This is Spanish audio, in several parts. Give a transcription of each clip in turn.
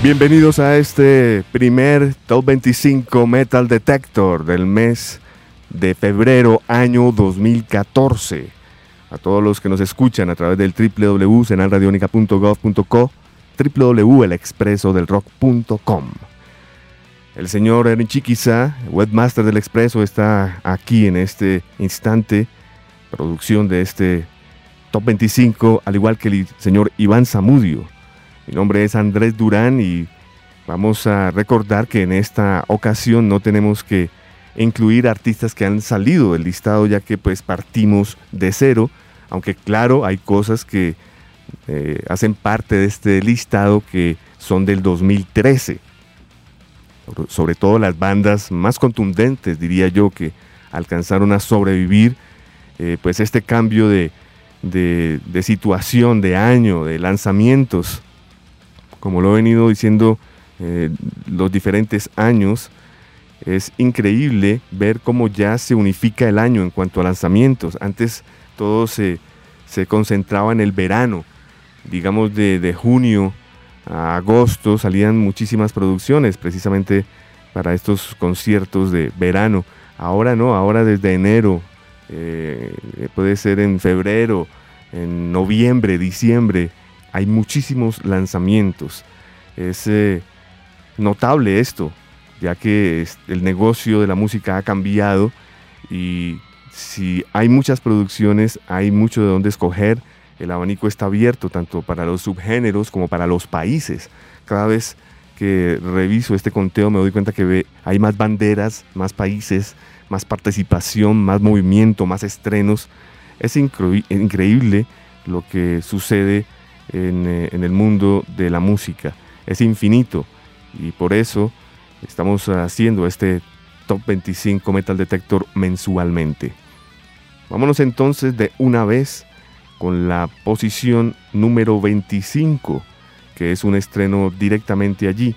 Bienvenidos a este primer Top 25 Metal Detector del mes de febrero año 2014. A todos los que nos escuchan a través del www.senalradionica.gov.co, www.elexpresodelrock.com. El señor Erin Chiquiza, webmaster del Expreso, está aquí en este instante, producción de este Top 25, al igual que el señor Iván Zamudio mi nombre es Andrés Durán y vamos a recordar que en esta ocasión no tenemos que incluir artistas que han salido del listado ya que pues partimos de cero, aunque claro hay cosas que eh, hacen parte de este listado que son del 2013. Sobre todo las bandas más contundentes, diría yo, que alcanzaron a sobrevivir eh, pues este cambio de, de situación, de año, de lanzamientos como lo he venido diciendo eh, los diferentes años, es increíble ver cómo ya se unifica el año en cuanto a lanzamientos. Antes todo se, concentraba en el verano, digamos de, junio a agosto salían muchísimas producciones precisamente para estos conciertos de verano. Ahora no, ahora desde enero, eh, puede ser en febrero, en noviembre, diciembre, hay muchísimos lanzamientos. Es eh, notable esto, ya que el negocio de la música ha cambiado y si hay muchas producciones, hay mucho de dónde escoger. El abanico está abierto tanto para los subgéneros como para los países. Cada vez que reviso este conteo me doy cuenta que hay más banderas, más países, más participación, más movimiento, más estrenos. Es increíble lo que sucede eh, en, el mundo de la música. Es infinito y por eso estamos haciendo este Top 25 Metal Detector mensualmente. Vámonos entonces de una vez con la posición número 25, que es un estreno directamente allí.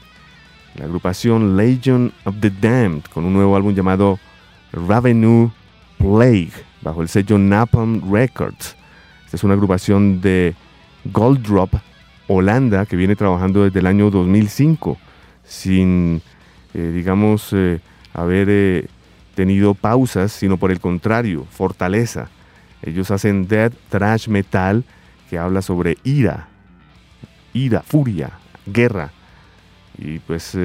La agrupación Legion of the Damned, con un nuevo álbum llamado Ravenue Plague, bajo el sello Napalm Records. Esta es una agrupación de Gold Drop Holanda, que viene trabajando desde el año 2005, sin, eh, digamos, eh, haber eh, tenido pausas, sino por el contrario, fortaleza. Ellos hacen death trash metal que habla sobre ira, ira, furia, guerra. Y pues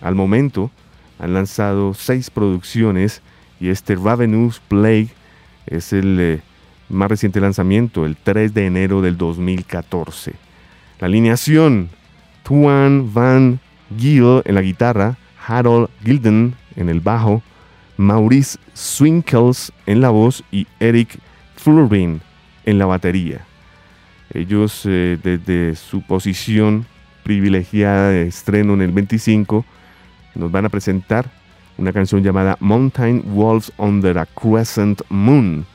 al momento han lanzado seis producciones y este Ravenous Plague es el más reciente lanzamiento, el 3 de enero del 2014. La alineación, Tuan Van Giel en la guitarra, Harold Gilden en el bajo, Maurice Swinkels en la voz y Eric Flurbin en la batería. Ellos eh, desde su posición privilegiada de estreno en el 25 nos van a presentar una canción llamada Mountain Wolves Under a Crescent Moon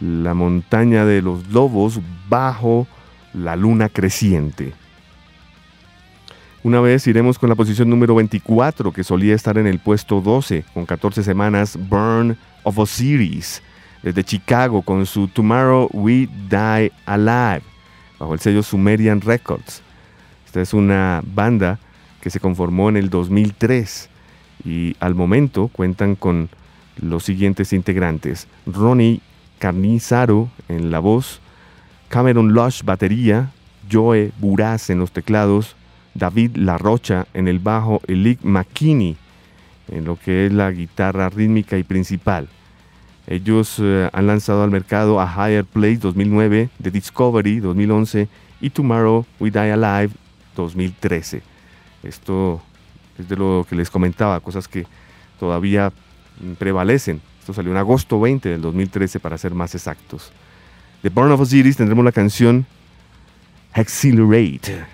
la montaña de los lobos bajo la luna creciente. Una vez iremos con la posición número 24, que solía estar en el puesto 12, con 14 semanas, Burn of Osiris, desde Chicago, con su Tomorrow We Die Alive, bajo el sello Sumerian Records. Esta es una banda que se conformó en el 2003 y al momento cuentan con los siguientes integrantes: Ronnie Carnizaro en la voz, Cameron Lush batería, Joe Buraz en los teclados, David La Rocha en el bajo y Lick McKinney en lo que es la guitarra rítmica y principal. Ellos eh, han lanzado al mercado a Higher Place 2009, The Discovery 2011 y Tomorrow We Die Alive 2013. Esto es de lo que les comentaba, cosas que todavía prevalecen salió en agosto 20 del 2013 para ser más exactos. De Born of Osiris tendremos la canción Accelerate.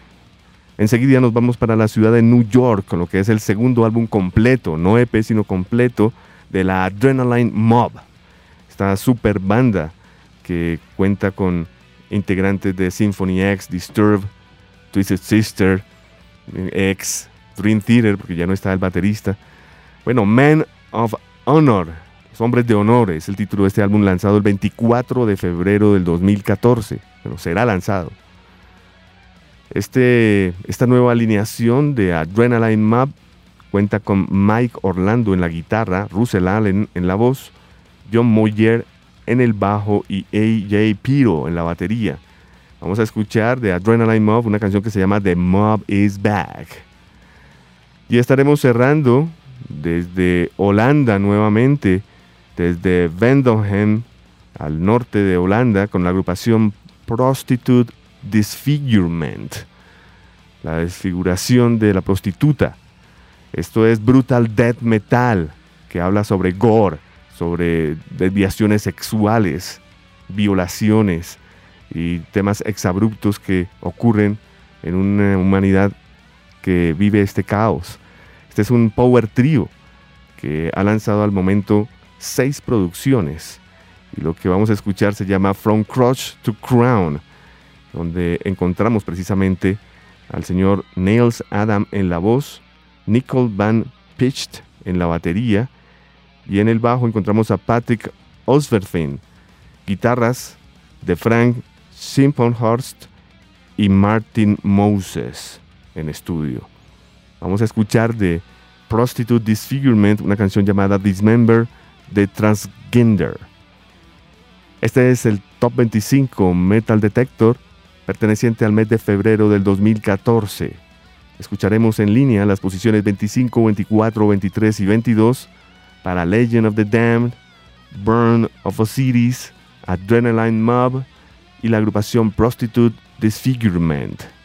Enseguida nos vamos para la ciudad de New York con lo que es el segundo álbum completo, no EP sino completo, de la Adrenaline Mob. Esta super banda que cuenta con integrantes de Symphony X, Disturb, Twisted Sister, X, Dream Theater, porque ya no está el baterista. Bueno, Man of Honor, Hombres de Honor es el título de este álbum lanzado el 24 de febrero del 2014. Pero será lanzado. Este, esta nueva alineación de Adrenaline Map cuenta con Mike Orlando en la guitarra, Russell Allen en la voz, John Moyer en el bajo y AJ Piro en la batería. Vamos a escuchar de Adrenaline Mob una canción que se llama The Mob is Back. Y estaremos cerrando desde Holanda nuevamente, desde Vendohem al norte de Holanda, con la agrupación Prostitute Disfigurement, la desfiguración de la prostituta. Esto es brutal death metal, que habla sobre gore, sobre desviaciones sexuales, violaciones y temas exabruptos que ocurren en una humanidad que vive este caos. Este es un power trio que ha lanzado al momento seis producciones y lo que vamos a escuchar se llama From Crotch to Crown, donde encontramos precisamente al señor Nails Adam en la voz, Nicole Van Pitched en la batería y en el bajo encontramos a Patrick Osverfin, guitarras de Frank Simponhorst y Martin Moses en estudio. Vamos a escuchar de Prostitute Disfigurement una canción llamada Dismember de Transgender. Este es el Top 25 Metal Detector perteneciente al mes de febrero del 2014. Escucharemos en línea las posiciones 25, 24, 23 y 22 para Legend of the Damned, Burn of Osiris, Adrenaline Mob y la agrupación Prostitute Disfigurement.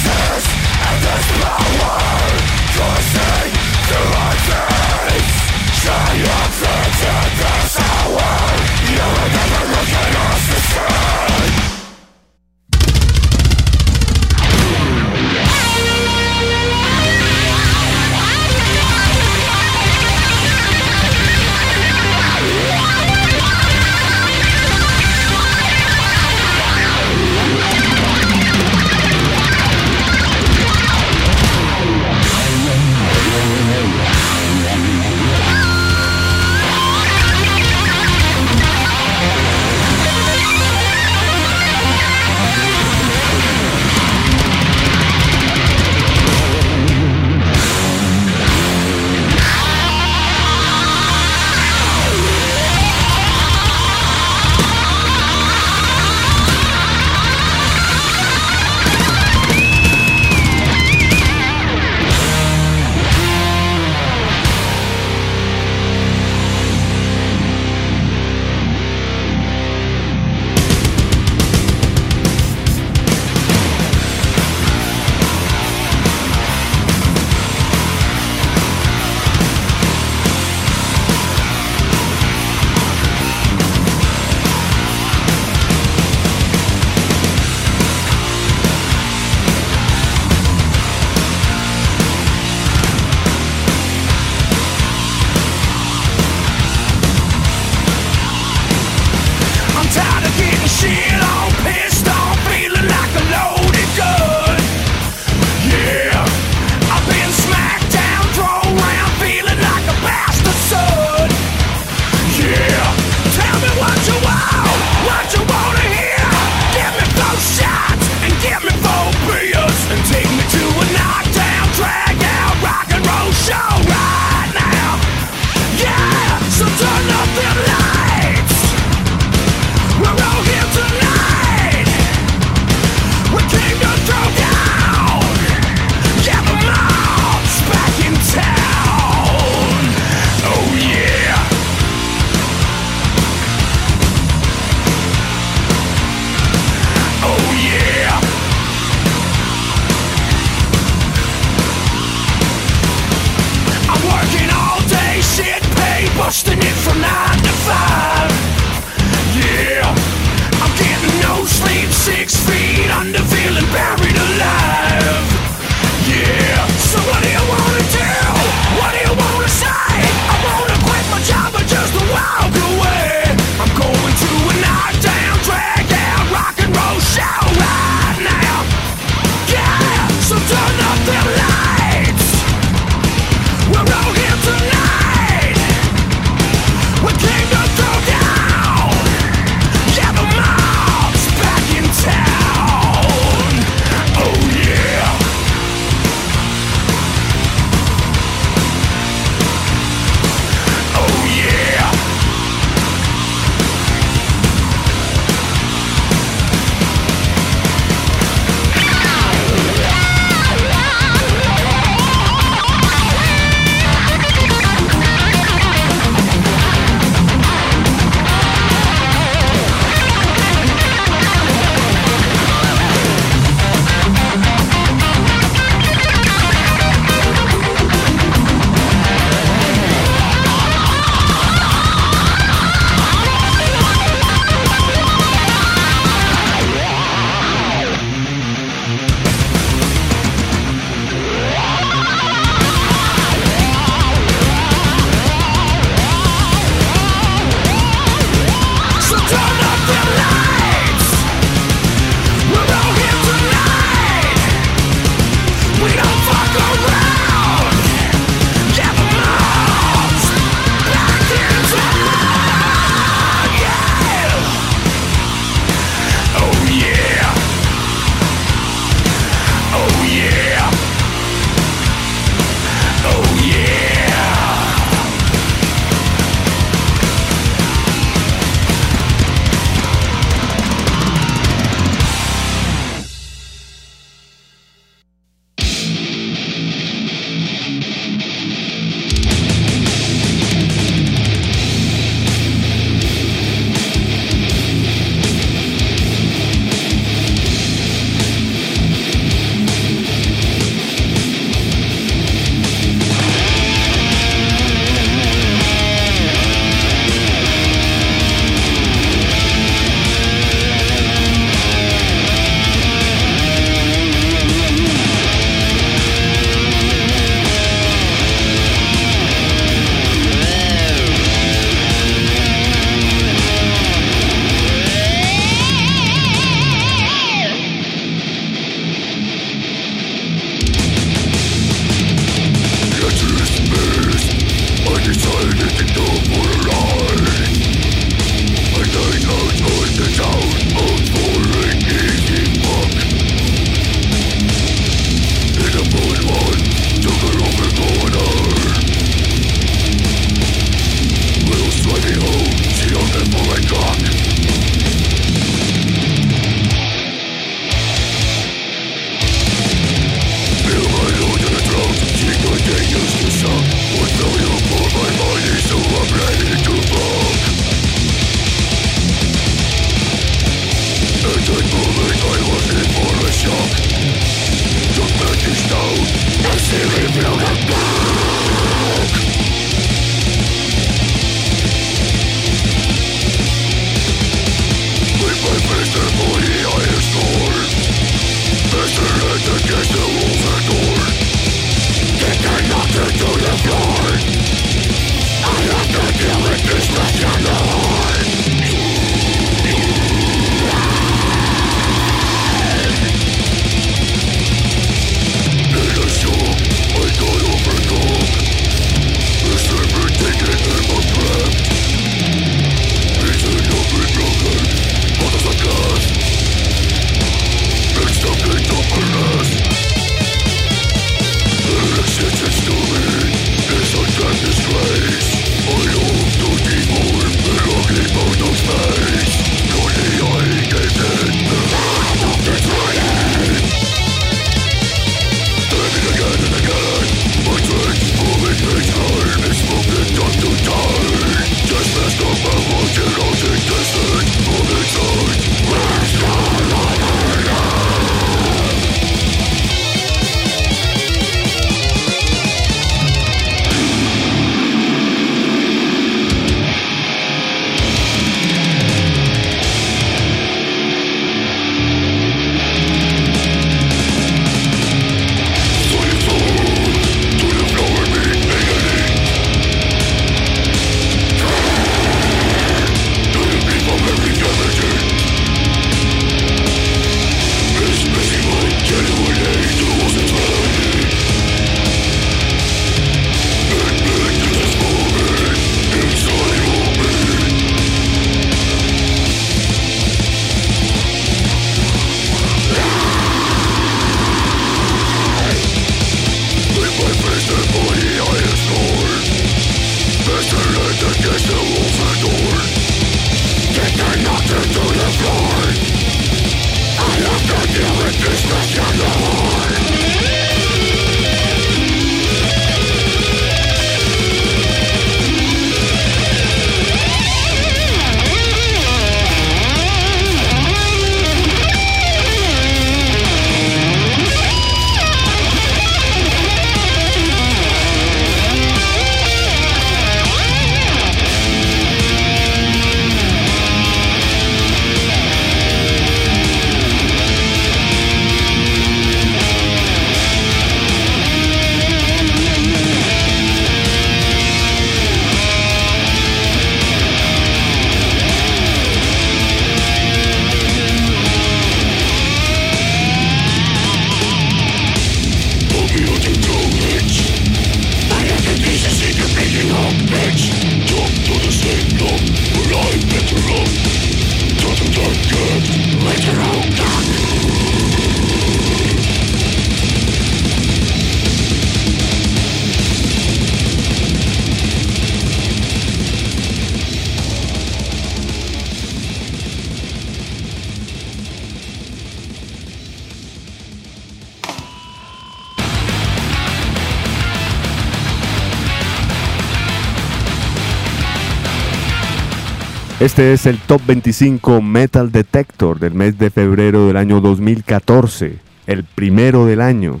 Este es el Top 25 Metal Detector del mes de febrero del año 2014, el primero del año.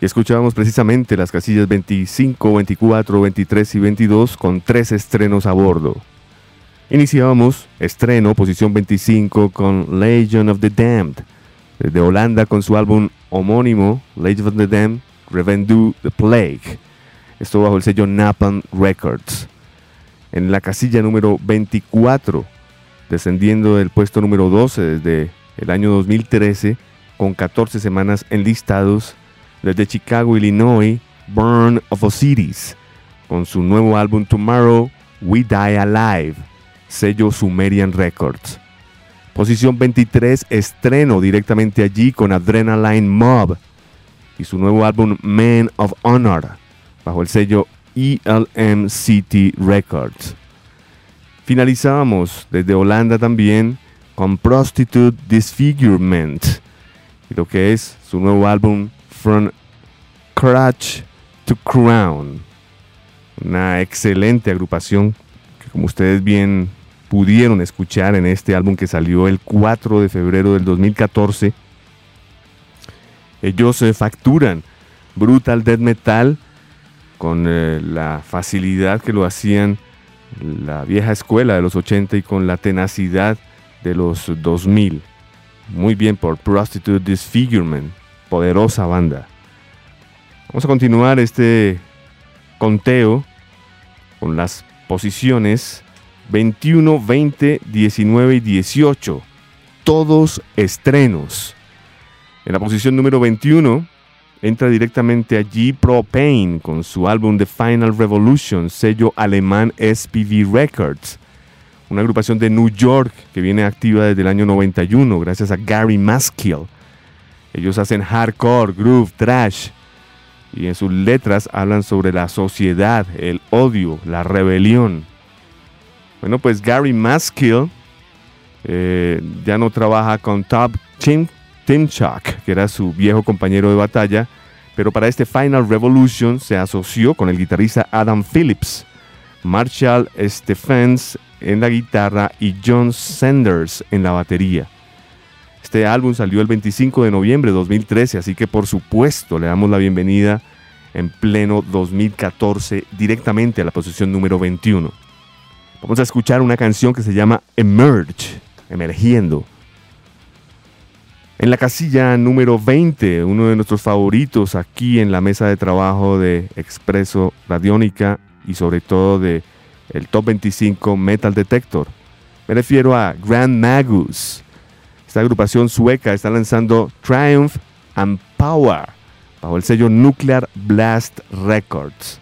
Y escuchábamos precisamente las casillas 25, 24, 23 y 22 con tres estrenos a bordo. Iniciábamos estreno, posición 25 con Legion of the Damned, desde Holanda con su álbum homónimo Legion of the Damned, Revendu the Plague. Esto bajo el sello Napalm Records en la casilla número 24, descendiendo del puesto número 12 desde el año 2013, con 14 semanas enlistados desde Chicago, Illinois, Burn of Osiris, con su nuevo álbum Tomorrow We Die Alive, sello Sumerian Records. Posición 23, estreno directamente allí con Adrenaline Mob y su nuevo álbum Men of Honor, bajo el sello ELM City Records. Finalizábamos desde Holanda también con Prostitute Disfigurement y lo que es su nuevo álbum From Crutch to Crown. Una excelente agrupación que como ustedes bien pudieron escuchar en este álbum que salió el 4 de febrero del 2014. Ellos se facturan brutal death metal con eh, la facilidad que lo hacían la vieja escuela de los 80 y con la tenacidad de los 2000. Muy bien por Prostitute Disfigurement, poderosa banda. Vamos a continuar este conteo con las posiciones 21, 20, 19 y 18. Todos estrenos. En la posición número 21 entra directamente allí Propane con su álbum The Final Revolution, sello alemán SPV Records. Una agrupación de New York que viene activa desde el año 91 gracias a Gary Maskill. Ellos hacen hardcore, groove, trash y en sus letras hablan sobre la sociedad, el odio, la rebelión. Bueno, pues Gary Maskill eh, ya no trabaja con Top Chimp Tim Chuck, que era su viejo compañero de batalla, pero para este Final Revolution se asoció con el guitarrista Adam Phillips, Marshall Stephens en la guitarra y John Sanders en la batería. Este álbum salió el 25 de noviembre de 2013, así que por supuesto le damos la bienvenida en pleno 2014 directamente a la posición número 21. Vamos a escuchar una canción que se llama Emerge, emergiendo en la casilla número 20, uno de nuestros favoritos aquí en la mesa de trabajo de Expreso Radiónica y sobre todo de el Top 25 Metal Detector. Me refiero a Grand Magus. Esta agrupación sueca está lanzando Triumph and Power bajo el sello Nuclear Blast Records.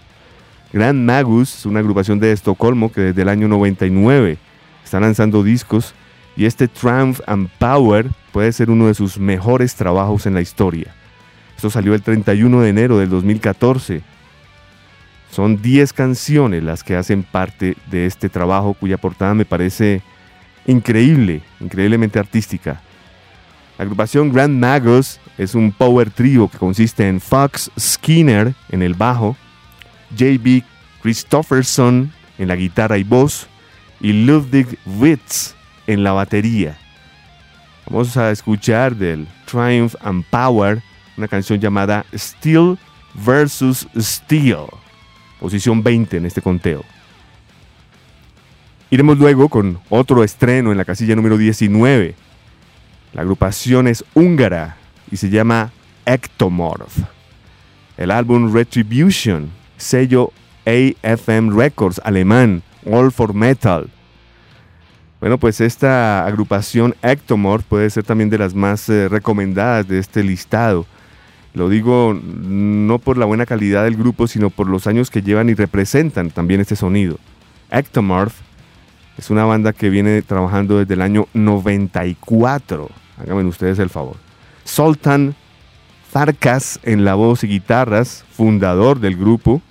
Grand Magus es una agrupación de Estocolmo que desde el año 99 está lanzando discos y este Triumph and Power puede ser uno de sus mejores trabajos en la historia. Esto salió el 31 de enero del 2014. Son 10 canciones las que hacen parte de este trabajo cuya portada me parece increíble, increíblemente artística. La agrupación Grand Magos es un power trio que consiste en Fox Skinner en el bajo, J.B. Christofferson en la guitarra y voz y Ludwig Witz en la batería. Vamos a escuchar del Triumph and Power una canción llamada Steel versus Steel, posición 20 en este conteo. Iremos luego con otro estreno en la casilla número 19. La agrupación es húngara y se llama Ectomorph. El álbum Retribution, sello AFM Records alemán, All for Metal, bueno, pues esta agrupación Ectomorph puede ser también de las más eh, recomendadas de este listado. Lo digo no por la buena calidad del grupo, sino por los años que llevan y representan también este sonido. Ectomorph es una banda que viene trabajando desde el año 94. Háganme ustedes el favor. Sultan Farkas en la voz y guitarras, fundador del grupo.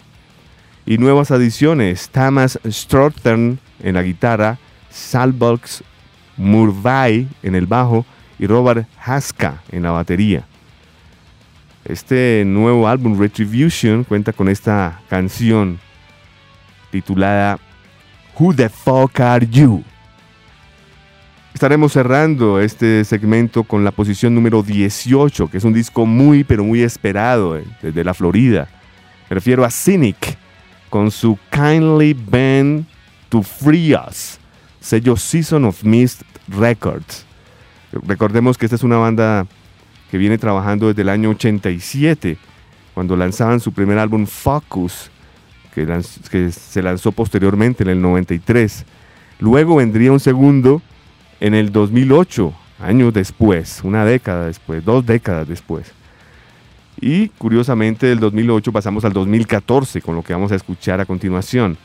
Y nuevas adiciones, Tamas Strothern en la guitarra, Salbox Murvay en el bajo y Robert Haska en la batería. Este nuevo álbum Retribution cuenta con esta canción titulada Who the Fuck Are You? estaremos cerrando este segmento con la posición número 18, que es un disco muy, pero muy esperado eh, desde la Florida. Me refiero a Cynic, con su Kindly Bend to Free Us, sello Season of Mist Records. Recordemos que esta es una banda que viene trabajando desde el año 87, cuando lanzaban su primer álbum Focus, que, se lanzó posteriormente en el 93. Luego vendría un segundo en el 2008, años después, una década después, dos décadas después. Y curiosamente del 2008 pasamos al 2014 con lo que vamos a escuchar a continuación.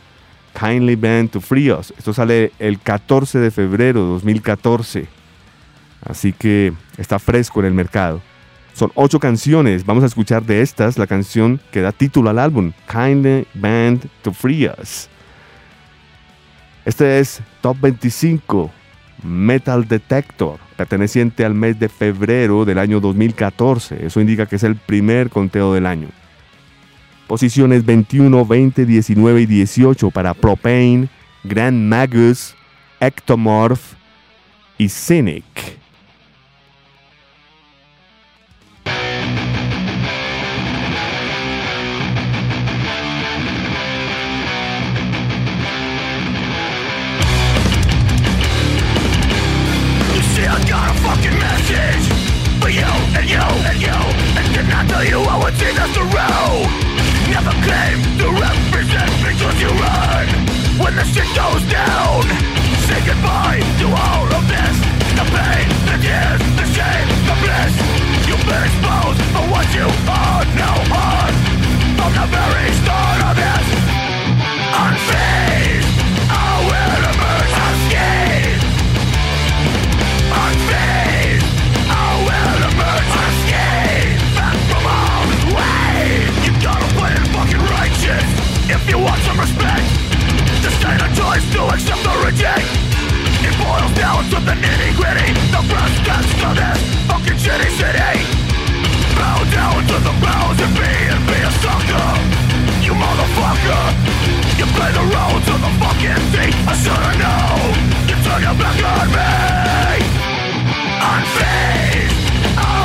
Kindly Bend to Free Us. Esto sale el 14 de febrero de 2014. Así que está fresco en el mercado. Son ocho canciones. Vamos a escuchar de estas la canción que da título al álbum, Kindly Band to Free Us. Este es Top 25 Metal Detector, perteneciente al mes de febrero del año 2014. Eso indica que es el primer conteo del año. Posiciones 21, 20, 19 y 18 para Propane, Grand Magus, Ectomorph y Cynic. tell you I would see that's the road Never claim to represent because you run. When the shit goes down Say goodbye to all of this. The pain, the tears, the shame, the bliss. You've been exposed for what you are now on From the very start of this you want some respect Just stand a choice to accept or reject. It boils down to the nitty gritty The tacks to this fucking shitty city. Bow down to the powers and be and be a sucker. You motherfucker You play the role to the fucking thief. I should've known You turn your back on me. Unfazed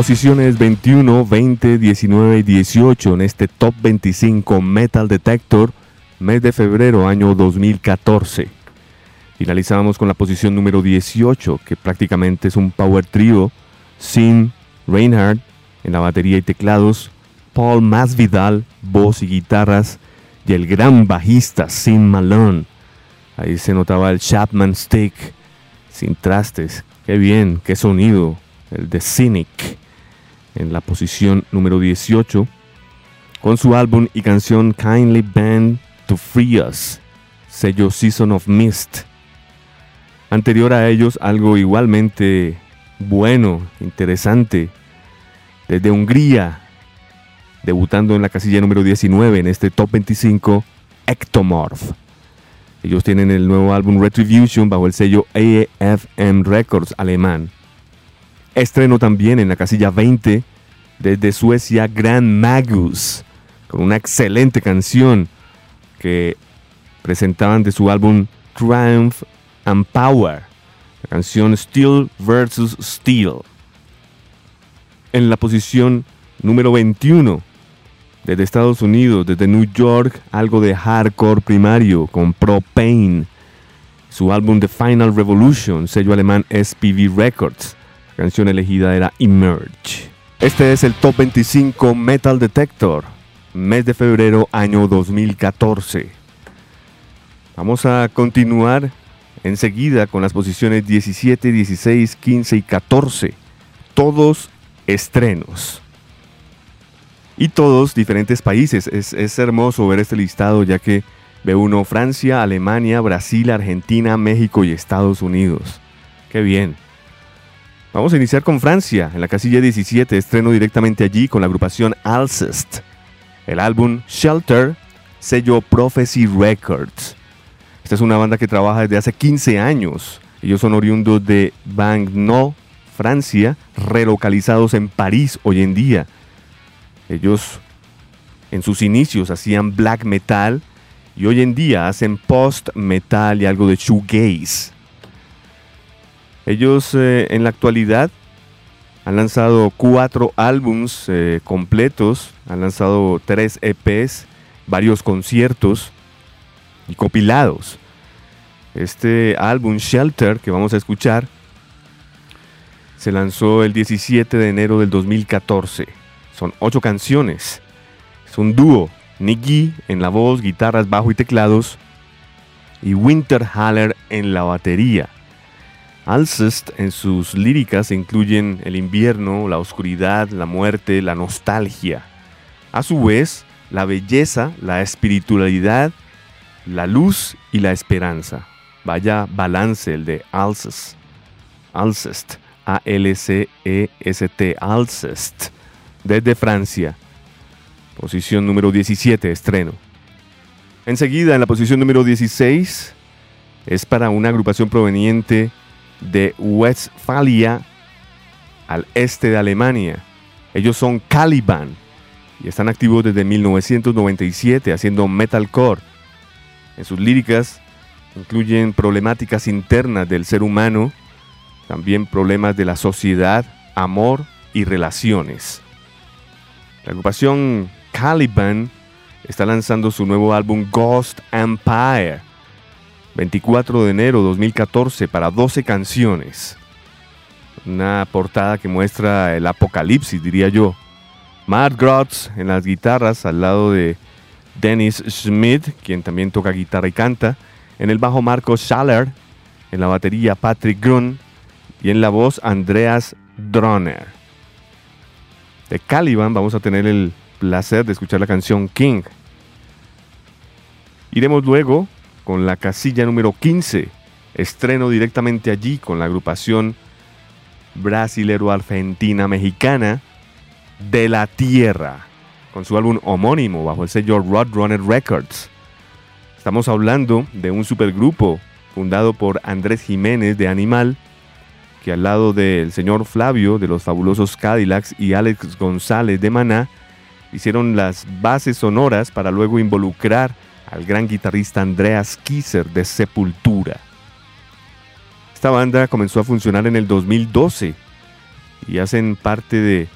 Posiciones 21, 20, 19 y 18 en este Top 25 Metal Detector, mes de febrero año 2014. Finalizamos con la posición número 18, que prácticamente es un power trio sin Reinhardt en la batería y teclados, Paul Masvidal, voz y guitarras, y el gran bajista Sin Malone. Ahí se notaba el Chapman Stick, sin trastes. Qué bien, qué sonido, el de Cynic en la posición número 18 con su álbum y canción Kindly Bend to Free Us, sello Season of Mist. Anterior a ellos algo igualmente bueno, interesante, desde Hungría, debutando en la casilla número 19 en este top 25, Ectomorph. Ellos tienen el nuevo álbum Retribution bajo el sello AFM Records alemán. Estreno también en la casilla 20 desde Suecia Grand Magus, con una excelente canción que presentaban de su álbum Triumph and Power, la canción Steel vs. Steel. En la posición número 21, desde Estados Unidos, desde New York, algo de hardcore primario con Propane, su álbum The Final Revolution, sello alemán SPV Records canción elegida era Emerge. Este es el Top 25 Metal Detector, mes de febrero año 2014. Vamos a continuar enseguida con las posiciones 17, 16, 15 y 14. Todos estrenos. Y todos diferentes países. Es, es hermoso ver este listado ya que ve uno Francia, Alemania, Brasil, Argentina, México y Estados Unidos. Qué bien. Vamos a iniciar con Francia, en la casilla 17, estreno directamente allí con la agrupación Alcest. El álbum Shelter, sello Prophecy Records. Esta es una banda que trabaja desde hace 15 años. Ellos son oriundos de Bagno, Francia, relocalizados en París hoy en día. Ellos en sus inicios hacían black metal y hoy en día hacen post metal y algo de shoegaze. Ellos eh, en la actualidad han lanzado cuatro álbums eh, completos, han lanzado tres EPs, varios conciertos y compilados. Este álbum Shelter que vamos a escuchar se lanzó el 17 de enero del 2014. Son ocho canciones. Es un dúo. Nicky en la voz, guitarras, bajo y teclados. Y Winter Haller en la batería. Alcest en sus líricas incluyen el invierno, la oscuridad, la muerte, la nostalgia. A su vez, la belleza, la espiritualidad, la luz y la esperanza. Vaya balance el de Alcest. Alcest. A-L-C-E-S-T. Alcest. Desde Francia. Posición número 17, estreno. Enseguida, en la posición número 16, es para una agrupación proveniente de Westfalia al este de Alemania. Ellos son Caliban y están activos desde 1997 haciendo metalcore. En sus líricas incluyen problemáticas internas del ser humano, también problemas de la sociedad, amor y relaciones. La agrupación Caliban está lanzando su nuevo álbum Ghost Empire 24 de enero 2014 para 12 canciones. Una portada que muestra el apocalipsis, diría yo. Matt Grotz en las guitarras al lado de Dennis Schmidt, quien también toca guitarra y canta. En el bajo Marco Schaller. En la batería Patrick Grun. Y en la voz Andreas Droner. De Caliban vamos a tener el placer de escuchar la canción King. Iremos luego con la casilla número 15. Estreno directamente allí con la agrupación brasilero-argentina-mexicana de la Tierra, con su álbum homónimo bajo el sello Roadrunner Records. Estamos hablando de un supergrupo fundado por Andrés Jiménez de Animal, que al lado del señor Flavio de los fabulosos Cadillacs y Alex González de Maná, hicieron las bases sonoras para luego involucrar al gran guitarrista Andreas Kisser de Sepultura. Esta banda comenzó a funcionar en el 2012 y hacen parte de,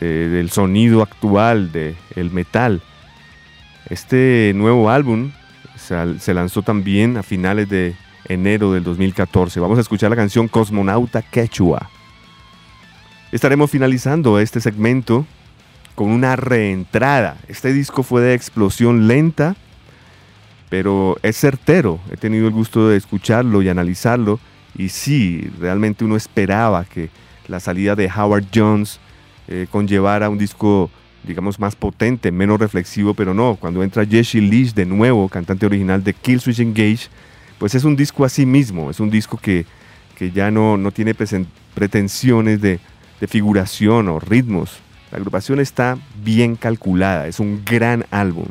del sonido actual del el metal. Este nuevo álbum se lanzó también a finales de enero del 2014. Vamos a escuchar la canción Cosmonauta Quechua. Estaremos finalizando este segmento con una reentrada. Este disco fue de explosión lenta, pero es certero. He tenido el gusto de escucharlo y analizarlo. Y sí, realmente uno esperaba que la salida de Howard Jones eh, conllevara un disco, digamos, más potente, menos reflexivo, pero no. Cuando entra Jesse Leach de nuevo, cantante original de Killswitch Engage, pues es un disco a sí mismo. Es un disco que, que ya no, no tiene pretensiones de, de figuración o ritmos. La agrupación está bien calculada, es un gran álbum.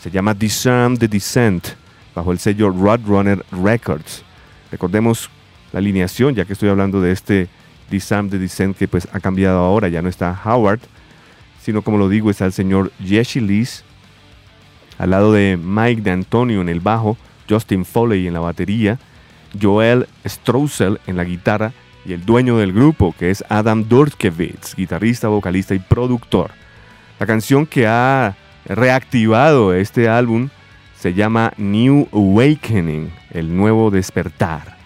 Se llama Disarm the Descent, bajo el sello Roadrunner Records. Recordemos la alineación, ya que estoy hablando de este Disarm the Descent que pues ha cambiado ahora, ya no está Howard, sino como lo digo, está el señor Jesse Lees, al lado de Mike de Antonio en el bajo, Justin Foley en la batería, Joel Strousel en la guitarra y el dueño del grupo, que es Adam Dorkevitz, guitarrista, vocalista y productor. La canción que ha reactivado este álbum se llama New Awakening, el nuevo despertar.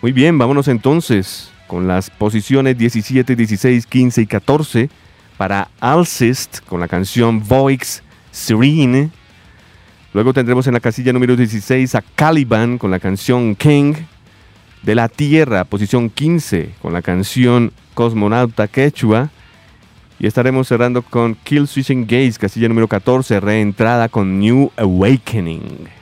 Muy bien, vámonos entonces con las posiciones 17, 16, 15 y 14 para Alcest con la canción Voix Serene. Luego tendremos en la casilla número 16 a Caliban con la canción King de la Tierra, posición 15, con la canción Cosmonauta Quechua. Y estaremos cerrando con Kill Switching Gaze, casilla número 14, reentrada con New Awakening.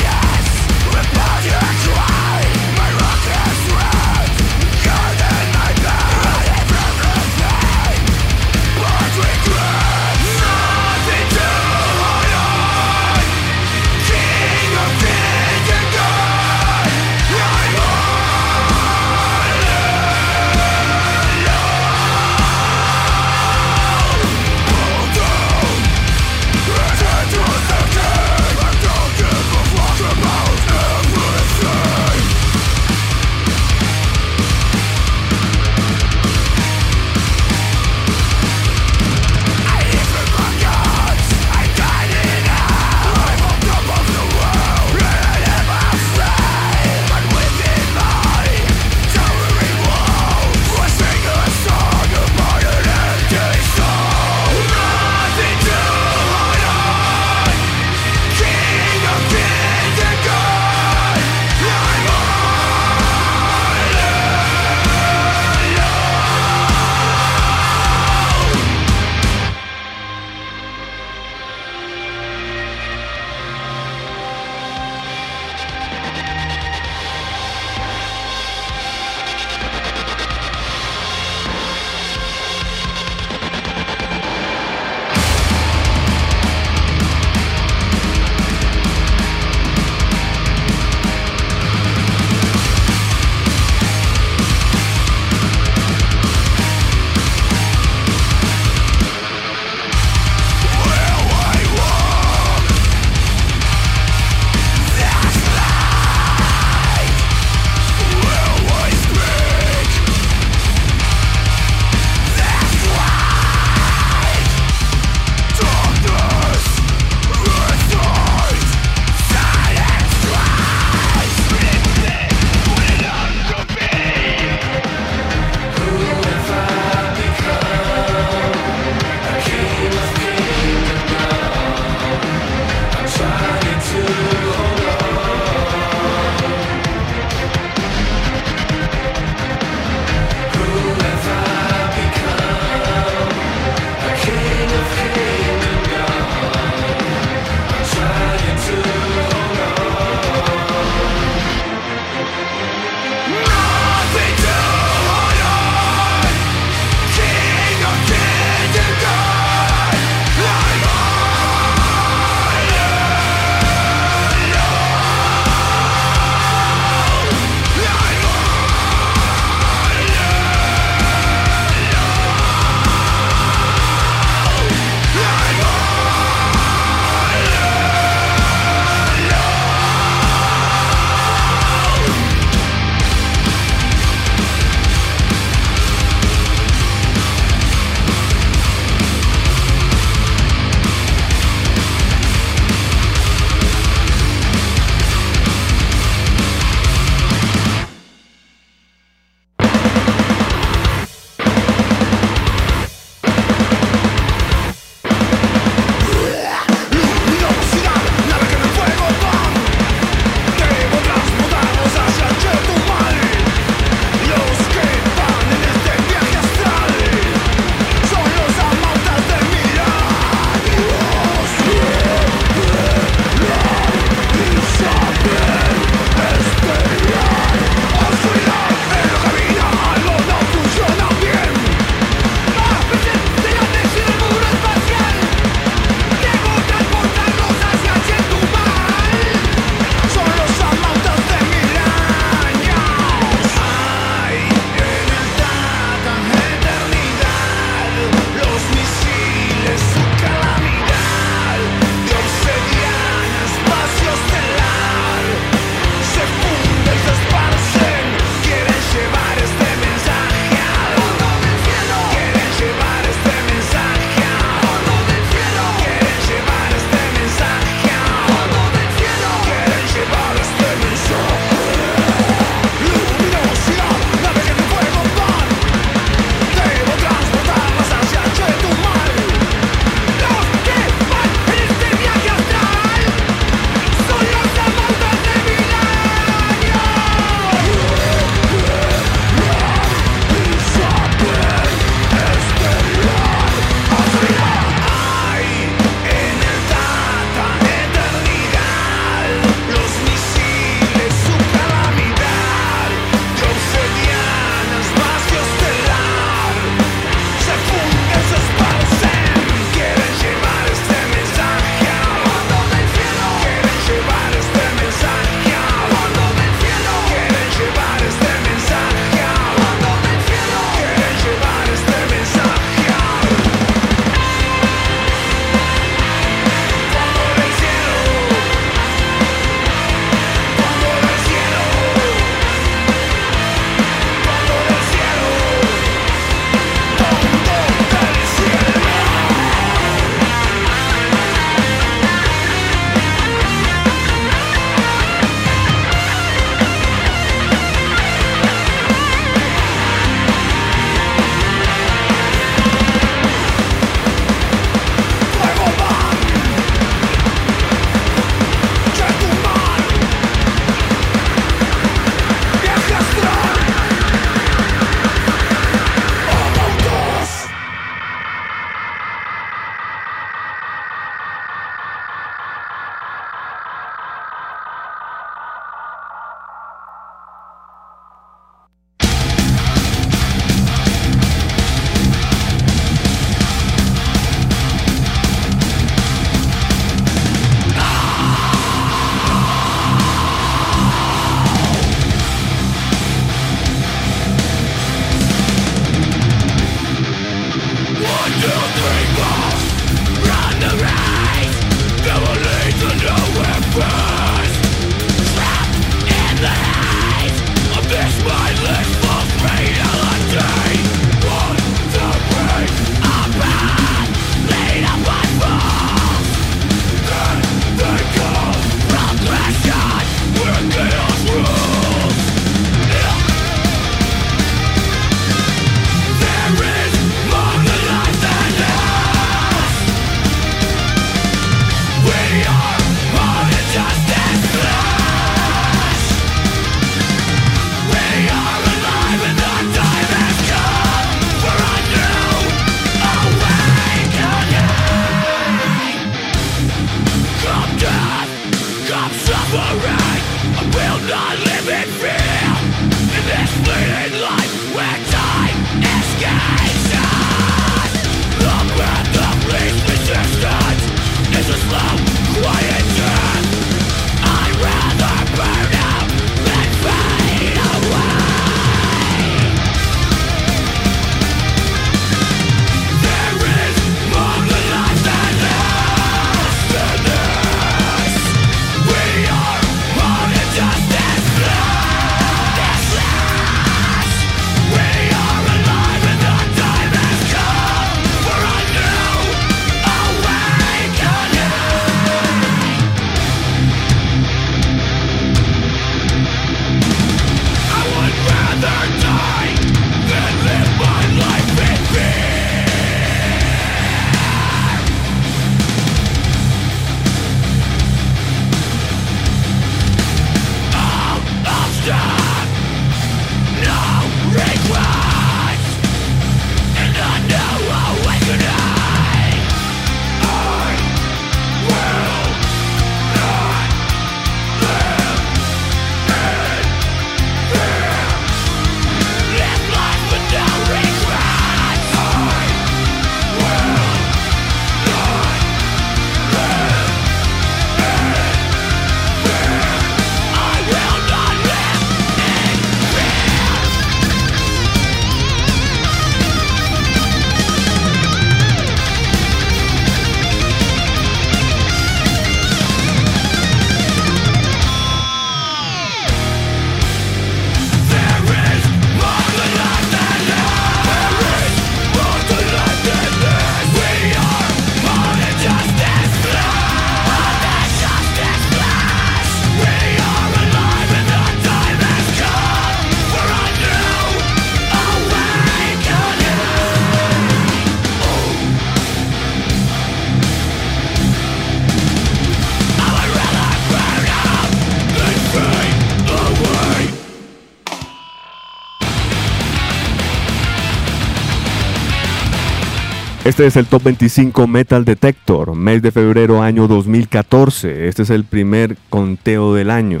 Este es el Top 25 Metal Detector, mes de febrero año 2014. Este es el primer conteo del año.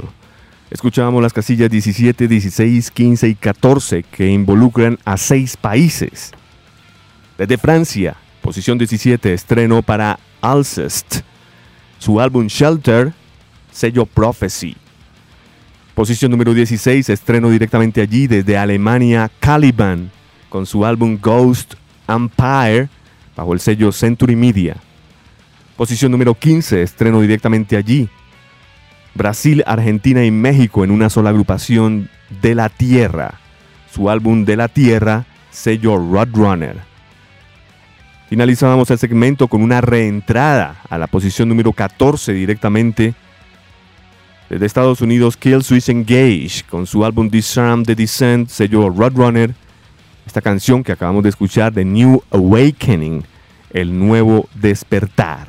Escuchábamos las casillas 17, 16, 15 y 14 que involucran a seis países. Desde Francia, posición 17, estreno para Alcest, su álbum Shelter, sello Prophecy. Posición número 16, estreno directamente allí desde Alemania, Caliban, con su álbum Ghost Empire, bajo el sello Century Media. Posición número 15, estreno directamente allí. Brasil, Argentina y México en una sola agrupación de la Tierra. Su álbum De la Tierra, sello Roadrunner. Finalizábamos el segmento con una reentrada a la posición número 14 directamente desde Estados Unidos, Kill Switch Engage con su álbum Disarm the Descent, sello Roadrunner esta canción que acabamos de escuchar de New Awakening, el nuevo despertar.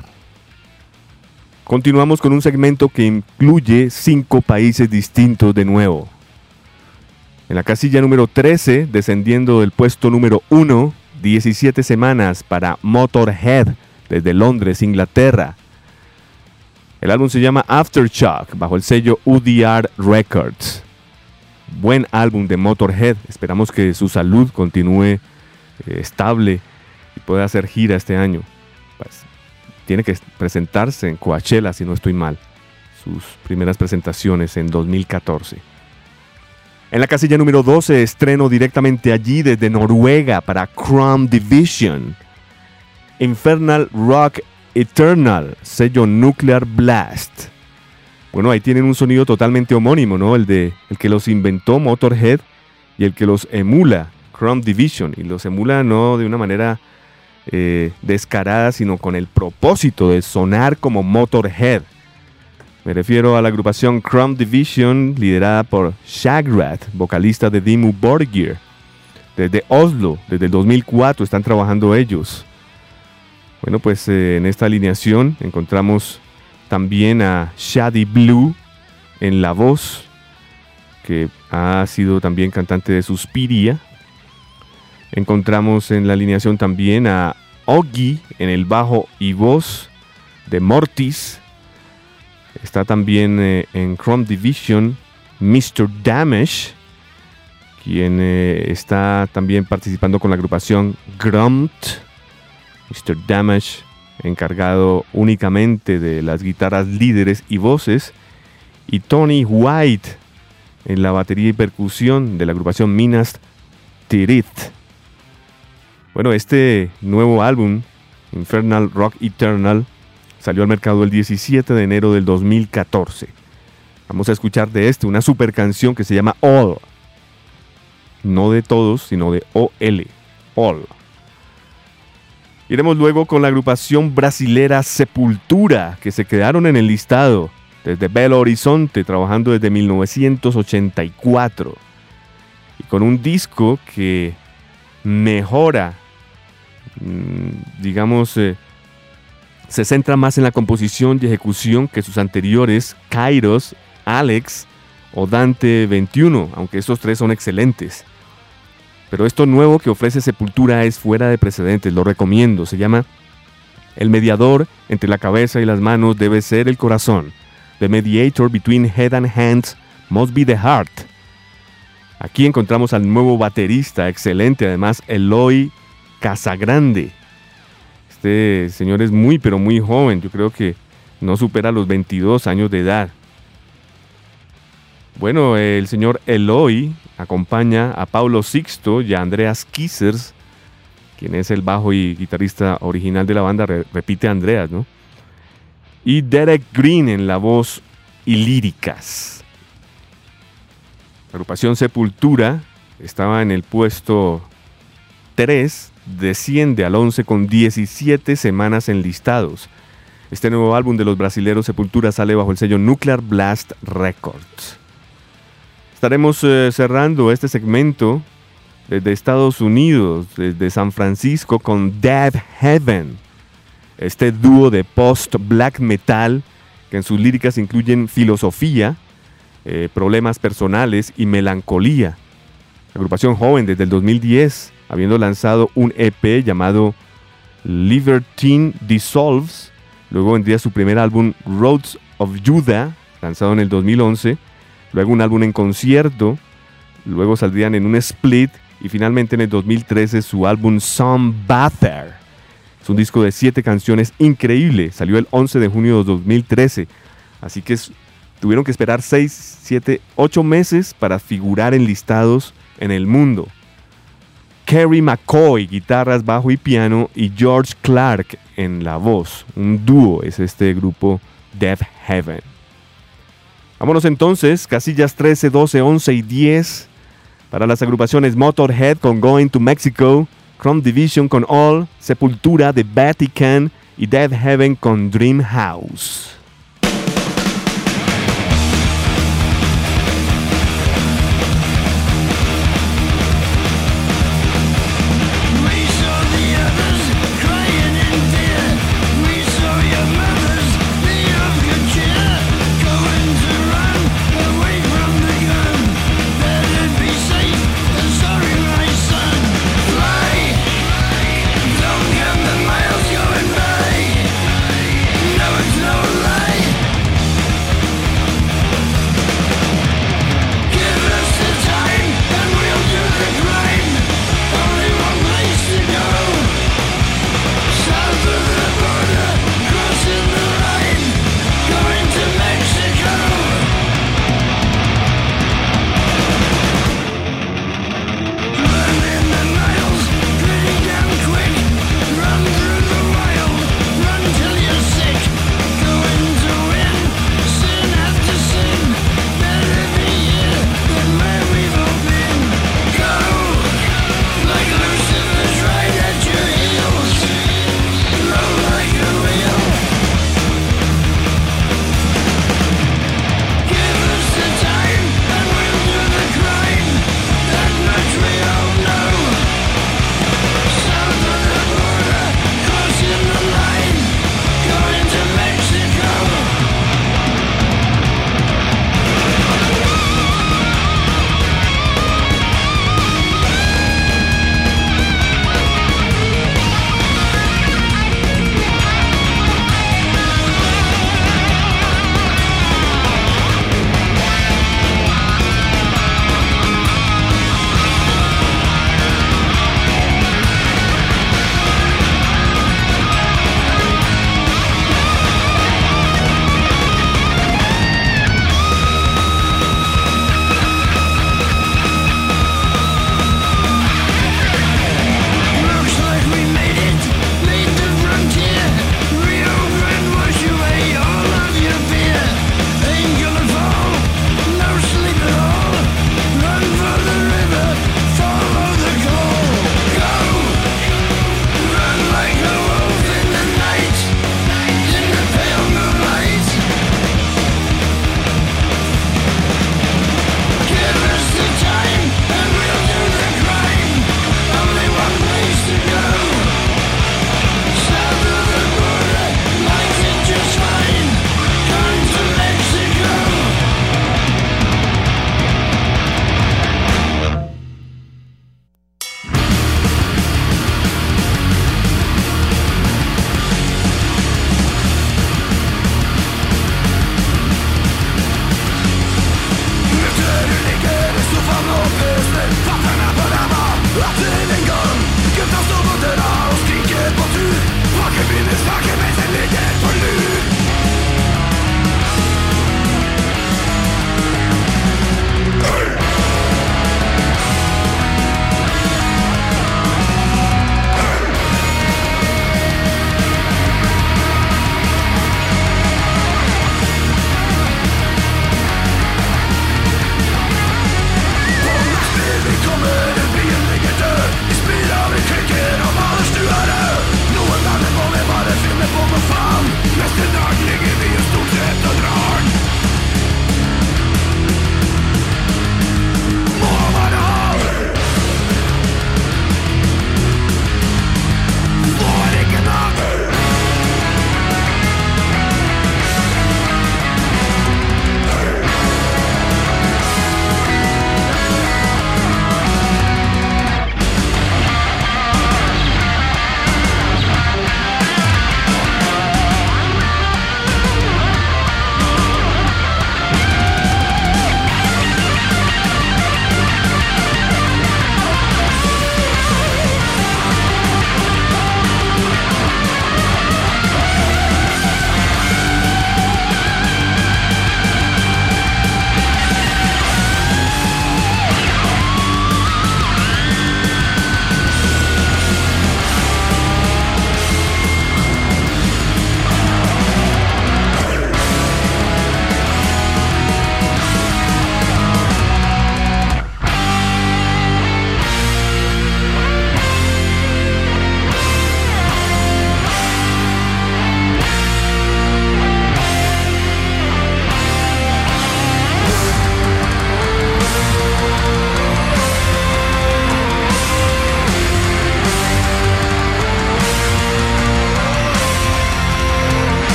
Continuamos con un segmento que incluye cinco países distintos de nuevo. En la casilla número 13, descendiendo del puesto número 1, 17 semanas para Motorhead desde Londres, Inglaterra. El álbum se llama Aftershock bajo el sello UDR Records buen álbum de Motorhead. Esperamos que su salud continúe eh, estable y pueda hacer gira este año. Pues, tiene que presentarse en Coachella, si no estoy mal. Sus primeras presentaciones en 2014. En la casilla número 12, estreno directamente allí desde Noruega para Chrome Division. Infernal Rock Eternal, sello Nuclear Blast. Bueno, ahí tienen un sonido totalmente homónimo, ¿no? El de el que los inventó Motorhead y el que los emula Chrome Division y los emula no de una manera eh, descarada, sino con el propósito de sonar como Motorhead. Me refiero a la agrupación Chrome Division liderada por Shagrat, vocalista de Dimmu Borgir. Desde Oslo, desde el 2004 están trabajando ellos. Bueno, pues eh, en esta alineación encontramos también a Shady Blue en la voz, que ha sido también cantante de Suspiria. Encontramos en la alineación también a Oggy en el bajo y voz de Mortis. Está también eh, en Chrome Division Mr. Damage, quien eh, está también participando con la agrupación Grumt. Mr. Damage encargado únicamente de las guitarras líderes y voces, y Tony White en la batería y percusión de la agrupación Minas Tirith. Bueno, este nuevo álbum, Infernal Rock Eternal, salió al mercado el 17 de enero del 2014. Vamos a escuchar de este una super canción que se llama All. No de todos, sino de OL. All. Iremos luego con la agrupación brasilera Sepultura, que se quedaron en el listado desde Belo Horizonte, trabajando desde 1984. Y con un disco que mejora, mm, digamos, eh, se centra más en la composición y ejecución que sus anteriores, Kairos, Alex o Dante 21, aunque estos tres son excelentes. Pero esto nuevo que ofrece Sepultura es fuera de precedentes, lo recomiendo. Se llama El mediador entre la cabeza y las manos debe ser el corazón. The mediator between head and hands must be the heart. Aquí encontramos al nuevo baterista, excelente además, Eloy Casagrande. Este señor es muy, pero muy joven, yo creo que no supera los 22 años de edad. Bueno, el señor Eloy acompaña a Paulo Sixto y a Andreas Kissers, quien es el bajo y guitarrista original de la banda, repite Andreas, ¿no? Y Derek Green en la voz y líricas. La agrupación Sepultura estaba en el puesto 3, desciende al 11 con 17 semanas enlistados. Este nuevo álbum de los brasileros Sepultura sale bajo el sello Nuclear Blast Records. Estaremos eh, cerrando este segmento desde Estados Unidos, desde San Francisco, con Dead Heaven, este dúo de post-black metal que en sus líricas incluyen filosofía, eh, problemas personales y melancolía. agrupación joven desde el 2010, habiendo lanzado un EP llamado Libertine Dissolves. Luego vendría su primer álbum Roads of Judah, lanzado en el 2011. Luego un álbum en concierto. Luego saldrían en un split. Y finalmente en el 2013 su álbum Some Bather. Es un disco de siete canciones increíble. Salió el 11 de junio de 2013. Así que tuvieron que esperar 6, 7, 8 meses para figurar en listados en el mundo. Kerry McCoy, guitarras, bajo y piano, y George Clark en la voz. Un dúo es este grupo Death Heaven. Vámonos entonces, casillas 13, 12, 11 y 10 para las agrupaciones Motorhead con Going to Mexico, Chrome Division con All, Sepultura de Vatican y Death Heaven con Dream House.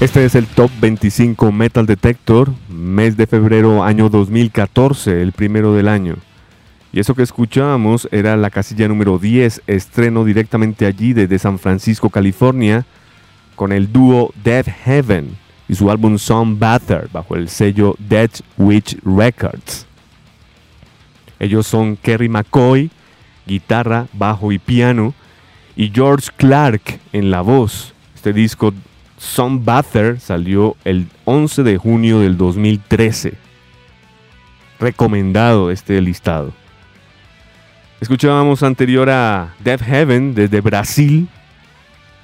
Este es el Top 25 Metal Detector, mes de febrero año 2014, el primero del año. Y eso que escuchábamos era la casilla número 10, estreno directamente allí desde San Francisco, California, con el dúo Dead Heaven y su álbum Some Bather bajo el sello Dead Witch Records. Ellos son Kerry McCoy, guitarra, bajo y piano, y George Clark en la voz. Este disco Some Bather salió el 11 de junio del 2013. Recomendado este listado. Escuchábamos anterior a Death Heaven desde Brasil,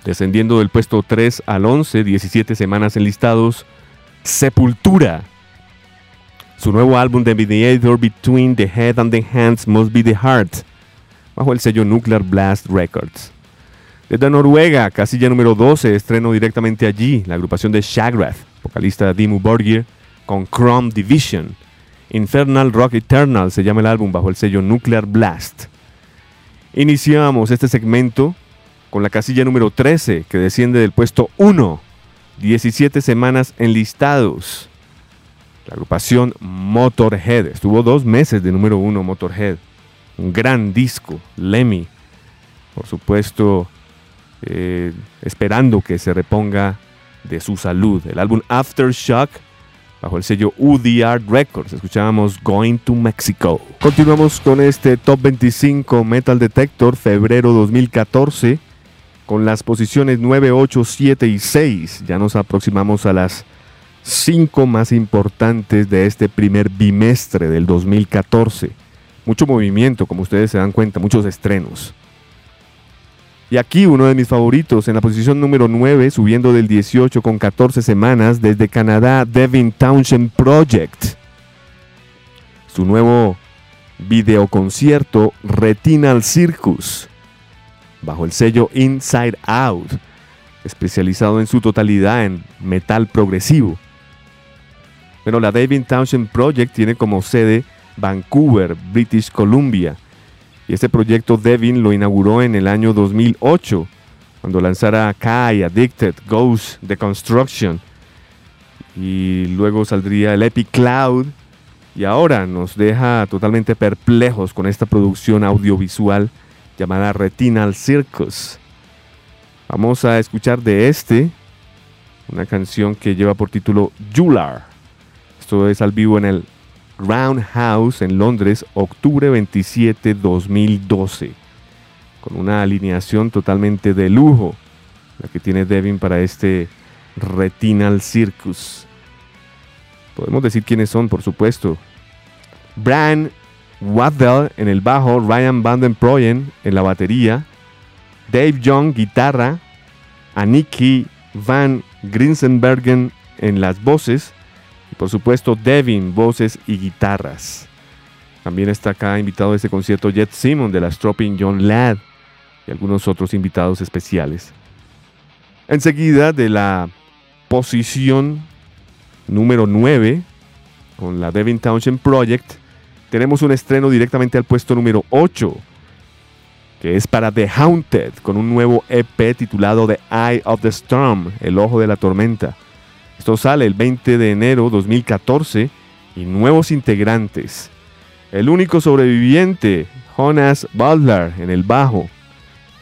descendiendo del puesto 3 al 11, 17 semanas en listados. Sepultura. Su nuevo álbum The Mediator Between the Head and the Hands Must Be the Heart, bajo el sello Nuclear Blast Records. Desde Noruega, casilla número 12, estreno directamente allí la agrupación de Shagrath, vocalista Dimmu Borgir, con Chrome Division. Infernal Rock Eternal se llama el álbum bajo el sello Nuclear Blast. Iniciamos este segmento con la casilla número 13, que desciende del puesto 1, 17 semanas enlistados. La agrupación Motorhead, estuvo dos meses de número 1 Motorhead. Un gran disco, Lemmy por supuesto, eh, esperando que se reponga de su salud. El álbum Aftershock, bajo el sello UDR Records, escuchábamos Going to Mexico. Continuamos con este Top 25 Metal Detector, febrero 2014, con las posiciones 9, 8, 7 y 6. Ya nos aproximamos a las 5 más importantes de este primer bimestre del 2014. Mucho movimiento, como ustedes se dan cuenta, muchos estrenos. Y aquí uno de mis favoritos, en la posición número 9, subiendo del 18 con 14 semanas, desde Canadá, Devin Townshend Project. Su nuevo videoconcierto Retinal Circus, bajo el sello Inside Out, especializado en su totalidad en metal progresivo. Bueno, la Devin Townshend Project tiene como sede Vancouver, British Columbia, y este proyecto Devin lo inauguró en el año 2008, cuando lanzara Kai, Addicted, Ghost, The Construction. Y luego saldría el Epic Cloud. Y ahora nos deja totalmente perplejos con esta producción audiovisual llamada Retinal Circus. Vamos a escuchar de este una canción que lleva por título Jular. Esto es al vivo en el Roundhouse en Londres, octubre 27, 2012, con una alineación totalmente de lujo, la que tiene Devin para este Retinal Circus. Podemos decir quiénes son, por supuesto. Bran Waddell en el bajo, Ryan Van Den Proyen en la batería, Dave Young guitarra, Aniki Van Grinsenbergen en las voces, por supuesto, Devin, voces y guitarras. También está acá invitado a este concierto Jet Simon de la Stropping John Ladd y algunos otros invitados especiales. Enseguida de la posición número 9 con la Devin Townshend Project, tenemos un estreno directamente al puesto número 8, que es para The Haunted, con un nuevo EP titulado The Eye of the Storm, El Ojo de la Tormenta. Esto sale el 20 de enero 2014 y nuevos integrantes. El único sobreviviente, Jonas Butler en el bajo.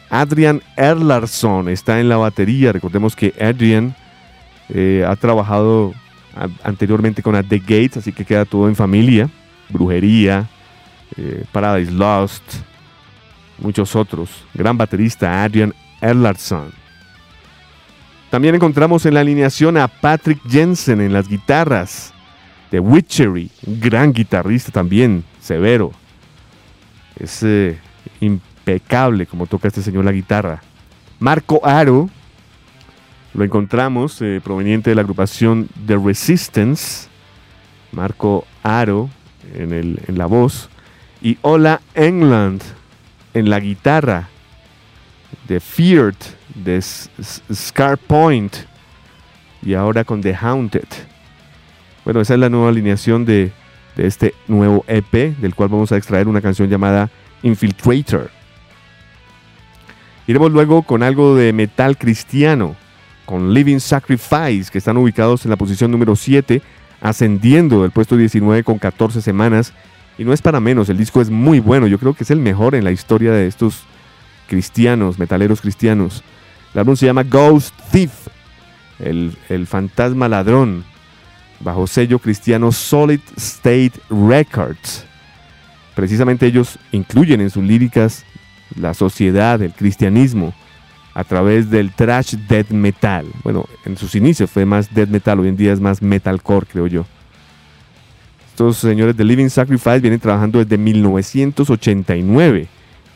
Adrian Erlarsson está en la batería. Recordemos que Adrian eh, ha trabajado anteriormente con The Gates, así que queda todo en familia. Brujería, eh, Paradise Lost, muchos otros. Gran baterista Adrian Erlarsson. También encontramos en la alineación a Patrick Jensen en las guitarras. The Witchery, gran guitarrista también, severo. Es eh, impecable como toca este señor la guitarra. Marco Aro, lo encontramos eh, proveniente de la agrupación The Resistance. Marco Aro en, en la voz. Y Ola England en la guitarra. The Feared de Scar Point y ahora con The Haunted. Bueno, esa es la nueva alineación de, de este nuevo EP, del cual vamos a extraer una canción llamada Infiltrator. Iremos luego con algo de metal cristiano, con Living Sacrifice, que están ubicados en la posición número 7, ascendiendo del puesto 19 con 14 semanas. Y no es para menos, el disco es muy bueno, yo creo que es el mejor en la historia de estos cristianos, metaleros cristianos. El álbum se llama Ghost Thief, el, fantasma ladrón, bajo sello cristiano Solid State Records. Precisamente ellos incluyen en sus líricas la sociedad, el cristianismo, a través del trash death metal. Bueno, en sus inicios fue más death metal, hoy en día es más metalcore, creo yo. Estos señores de Living Sacrifice vienen trabajando desde 1989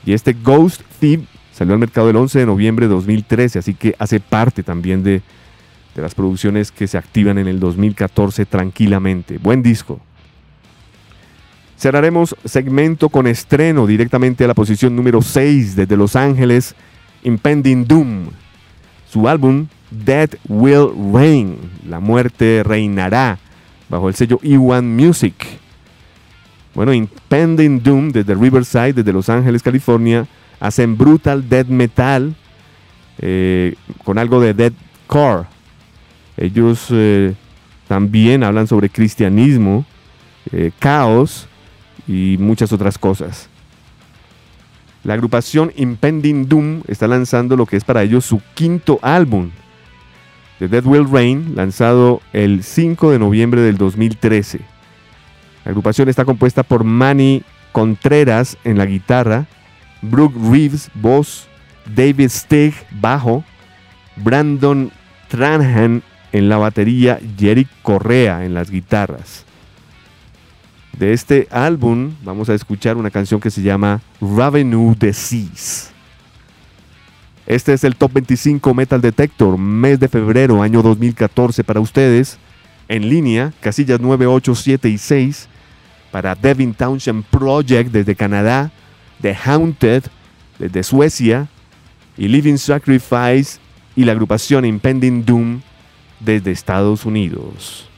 y este Ghost Thief Salió al mercado el 11 de noviembre de 2013, así que hace parte también de, las producciones que se activan en el 2014 tranquilamente. Buen disco. Cerraremos segmento con estreno directamente a la posición número 6 desde Los Ángeles, Impending Doom. Su álbum Dead Will Reign, La muerte reinará, bajo el sello E1 Music. Bueno, Impending Doom desde Riverside, desde Los Ángeles, California, hacen brutal death metal eh, con algo de death core. Ellos eh, también hablan sobre cristianismo, eh, caos y muchas otras cosas. La agrupación Impending Doom está lanzando lo que es para ellos su quinto álbum, The Dead Will Rain, lanzado el 5 de noviembre del 2013. La agrupación está compuesta por Manny Contreras en la guitarra, Brooke Reeves, voz, David Stig, bajo, Brandon Tranhan en la batería y Eric Correa en las guitarras. De este álbum vamos a escuchar una canción que se llama Revenue Disease. Este es el Top 25 Metal Detector, mes de febrero, año 2014 para ustedes. En línea, casillas 9, 8, 7 y 6 para Devin Townshend Project desde Canadá, The Haunted desde Suecia y Living Sacrifice y la agrupación Impending Doom desde Estados Unidos.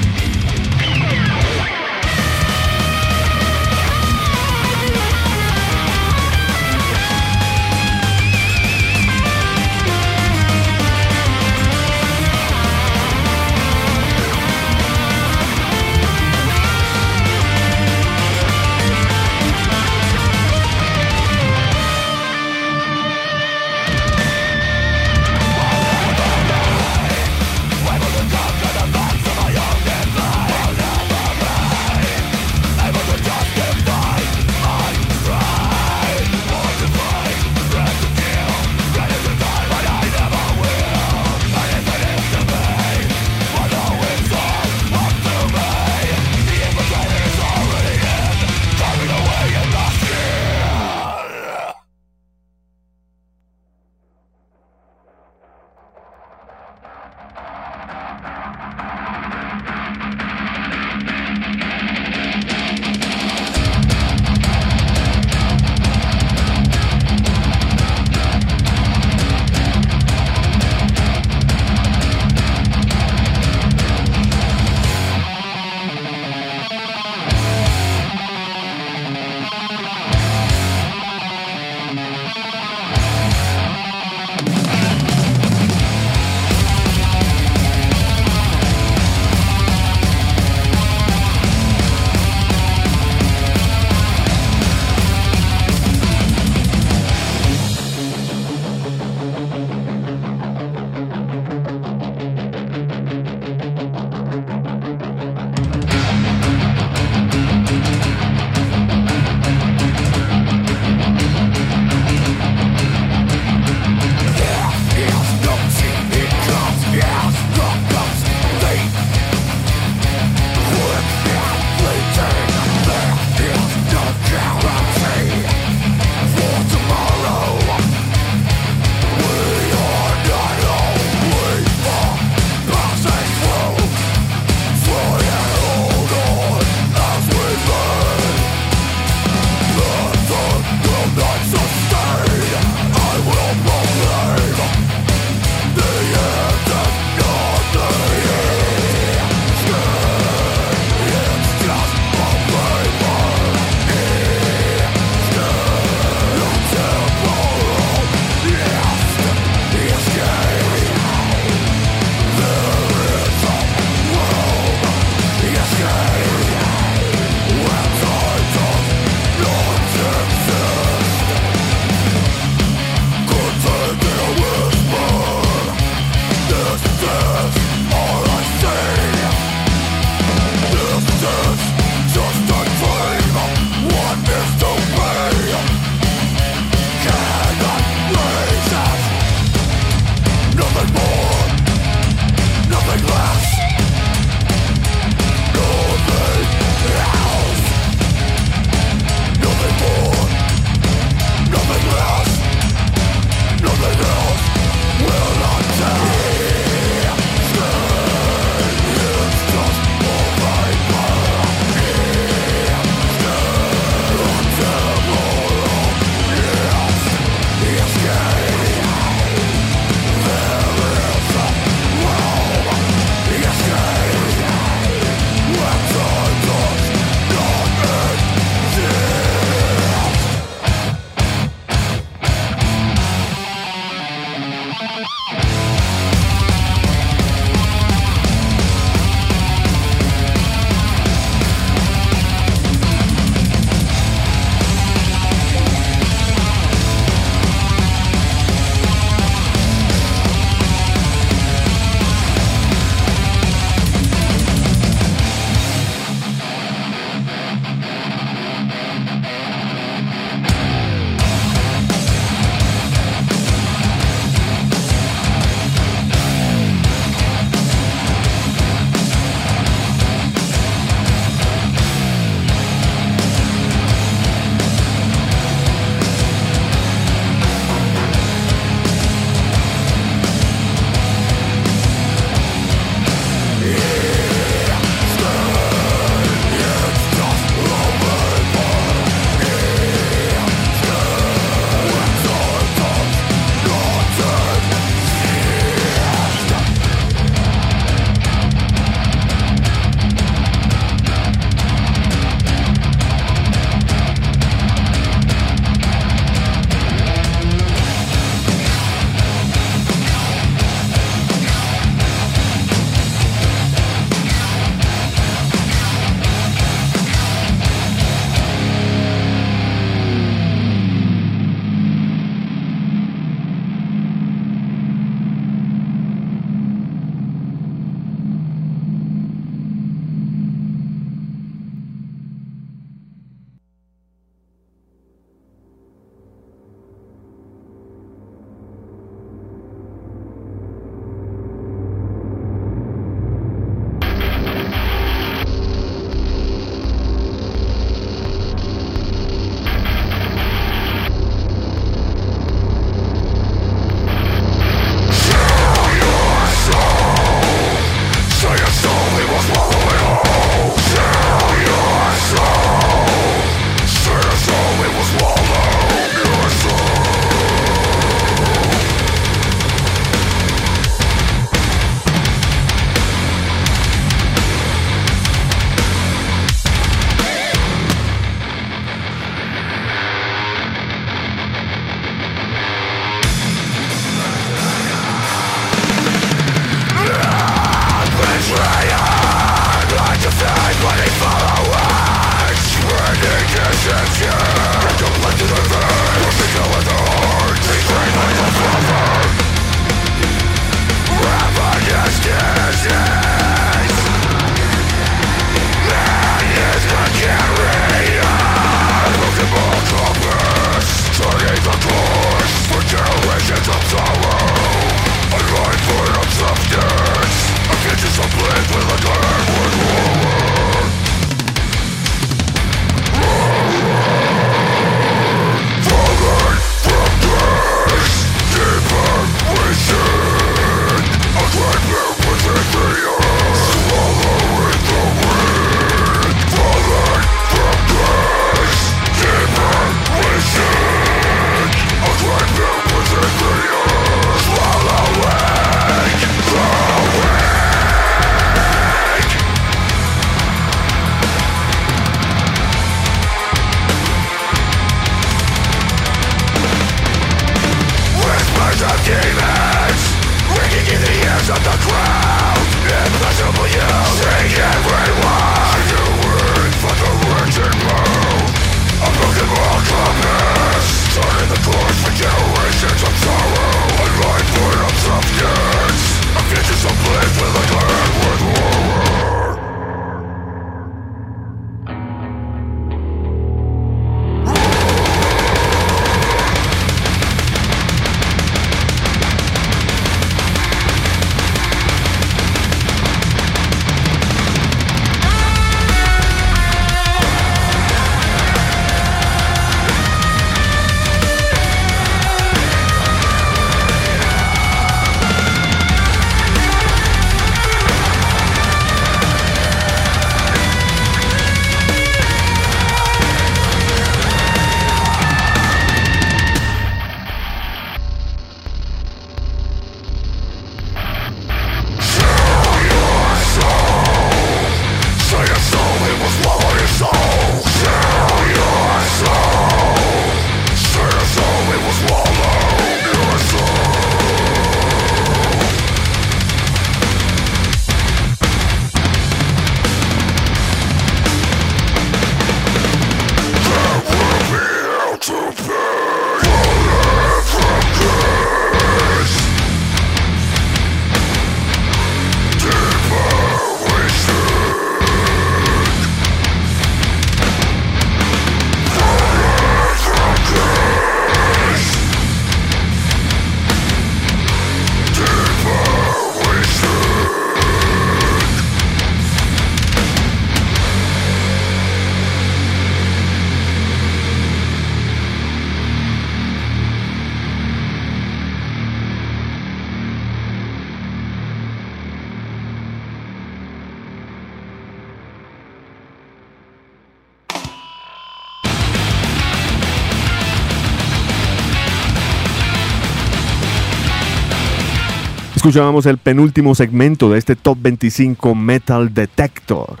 Escuchábamos el penúltimo segmento de este Top 25 Metal Detector,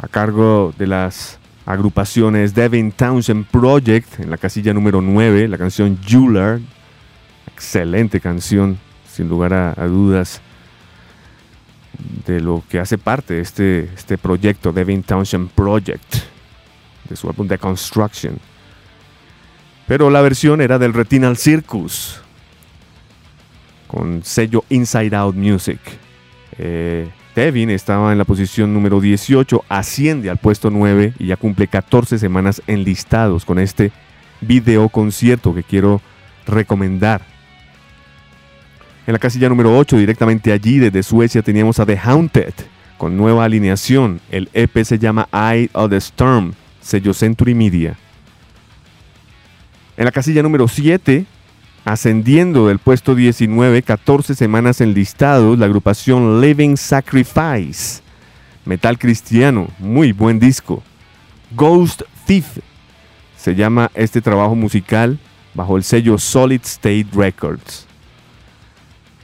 a cargo de las agrupaciones Devin Townsend Project en la casilla número 9, la canción Jeweler, excelente canción, sin lugar a, dudas, de lo que hace parte de este, este proyecto, Devin Townsend Project, de su álbum The Construction. Pero la versión era del Retinal Circus, con sello Inside Out Music. Eh, Devin estaba en la posición número 18, asciende al puesto 9 y ya cumple 14 semanas enlistados con este video concierto que quiero recomendar. En la casilla número 8, directamente allí desde Suecia, teníamos a The Haunted con nueva alineación. El EP se llama Eye of the Storm, sello Century Media. En la casilla número 7 Ascendiendo del puesto 19, 14 semanas enlistados, la agrupación Living Sacrifice. Metal cristiano, muy buen disco. Ghost Thief se llama este trabajo musical bajo el sello Solid State Records.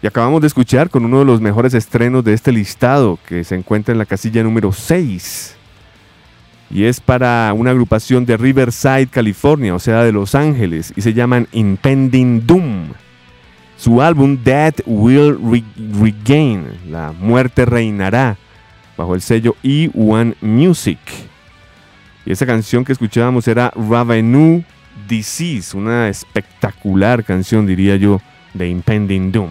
Y acabamos de escuchar con uno de los mejores estrenos de este listado que se encuentra en la casilla número 6 y es para una agrupación de Riverside, California, o sea, de Los Ángeles, y se llaman Impending Doom. Su álbum Death Will Regain, La Muerte Reinará, bajo el sello E1 Music. Y esa canción que escuchábamos era Ravenue Disease, una espectacular canción, diría yo, de Impending Doom.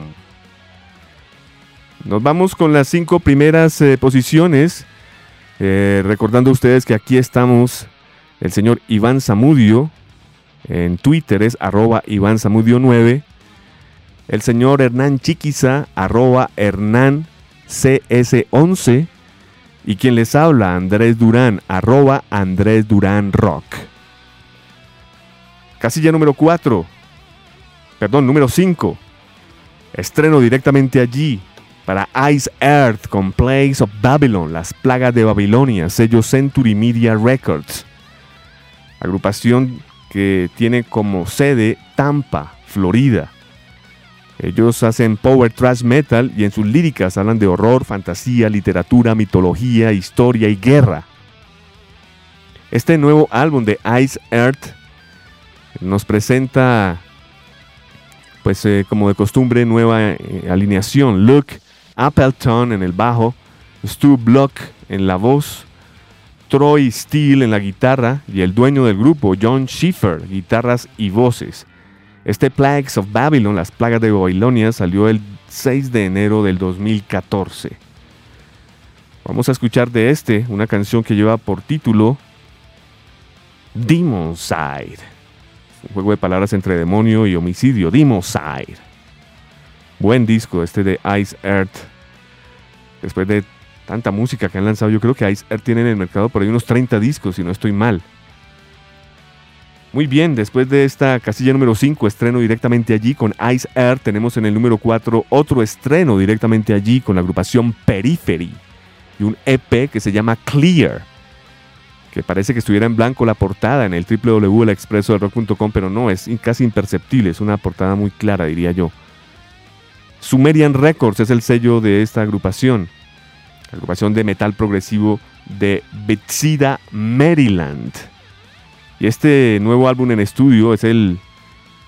Nos vamos con las cinco primeras eh, posiciones. Eh, recordando a ustedes que aquí estamos el señor Iván Zamudio. En Twitter es arroba Iván Zamudio 9. El señor Hernán Chiquiza, arroba Hernán CS11. Y quien les habla, Andrés Durán, arroba Andrés Durán Rock. Casilla número 4. Perdón, número 5. Estreno directamente allí para Ice Earth con Plagues of Babylon, Las Plagas de Babilonia, sello Century Media Records. Agrupación que tiene como sede Tampa, Florida. Ellos hacen power thrash metal y en sus líricas hablan de horror, fantasía, literatura, mitología, historia y guerra. Este nuevo álbum de Ice Earth nos presenta, pues eh, como de costumbre, nueva eh, alineación. Luke Appleton en el bajo, Stu Block en la voz, Troy Steele en la guitarra y el dueño del grupo, John Schiffer, guitarras y voces. Este Plagues of Babylon, las plagas de Babilonia, salió el 6 de enero del 2014. Vamos a escuchar de este una canción que lleva por título Demon Side. Un juego de palabras entre demonio y homicidio. Demon Side. Buen disco este de Ice Earth. Después de tanta música que han lanzado, yo creo que Ice Earth tiene en el mercado por ahí unos 30 discos, si no estoy mal. Muy bien, después de esta casilla número 5, estreno directamente allí con Ice Earth, tenemos en el número 4 otro estreno directamente allí con la agrupación Periphery y un EP que se llama Clear, que parece que estuviera en blanco la portada en el www.expresodelrock.com, pero no, es casi imperceptible, es una portada muy clara, diría yo. Sumerian Records es el sello de esta agrupación, agrupación de metal progresivo de Bethesda, Maryland. Y este nuevo álbum en estudio es el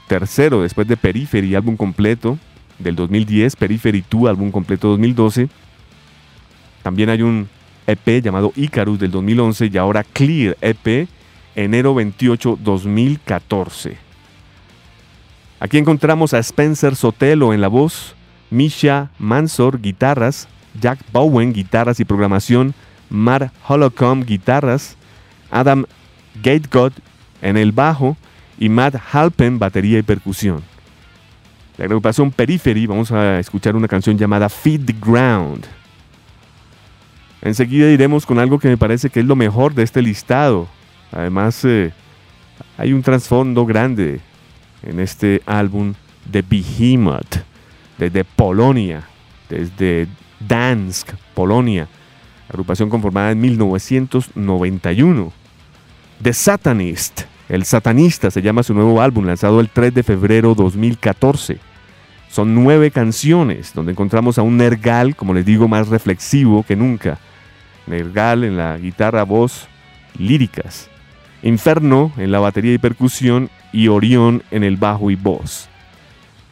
tercero después de Periphery, álbum completo del 2010, Periphery 2, álbum completo 2012. También hay un EP llamado Icarus del 2011 y ahora Clear EP, enero 28, 2014. Aquí encontramos a Spencer Sotelo en la voz, Misha Mansor guitarras, Jack Bowen guitarras y programación, Mar Holocom guitarras, Adam Gategod en el bajo y Matt Halpen batería y percusión. La agrupación Periphery, vamos a escuchar una canción llamada Feed the Ground. Enseguida iremos con algo que me parece que es lo mejor de este listado. Además, eh, hay un trasfondo grande en este álbum de Behemoth, desde Polonia, desde Dansk, Polonia, agrupación conformada en 1991. The Satanist, El Satanista se llama su nuevo álbum, lanzado el 3 de febrero 2014. Son nueve canciones, donde encontramos a un Nergal, como les digo, más reflexivo que nunca. Nergal en la guitarra, voz, líricas. Inferno en la batería y percusión y Orión en el bajo y voz.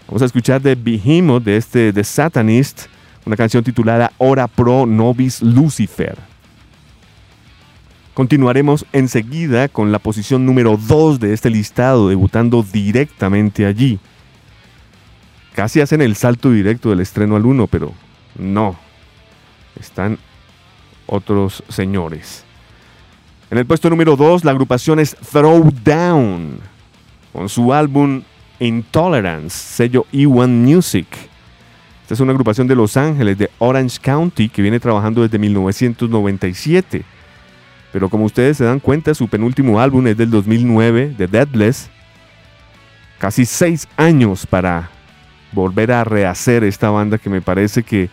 Vamos a escuchar de Behemoth, de este The Satanist, una canción titulada Ora Pro Nobis Lucifer. Continuaremos enseguida con la posición número 2 de este listado, debutando directamente allí. Casi hacen el salto directo del estreno al 1, pero no. Están otros señores. En el puesto número 2, la agrupación es Throwdown, con su álbum Intolerance, sello E1 Music. Esta es una agrupación de Los Ángeles, de Orange County, que viene trabajando desde 1997. Pero como ustedes se dan cuenta, su penúltimo álbum es del 2009, de Deadless. Casi seis años para volver a rehacer esta banda que me parece que,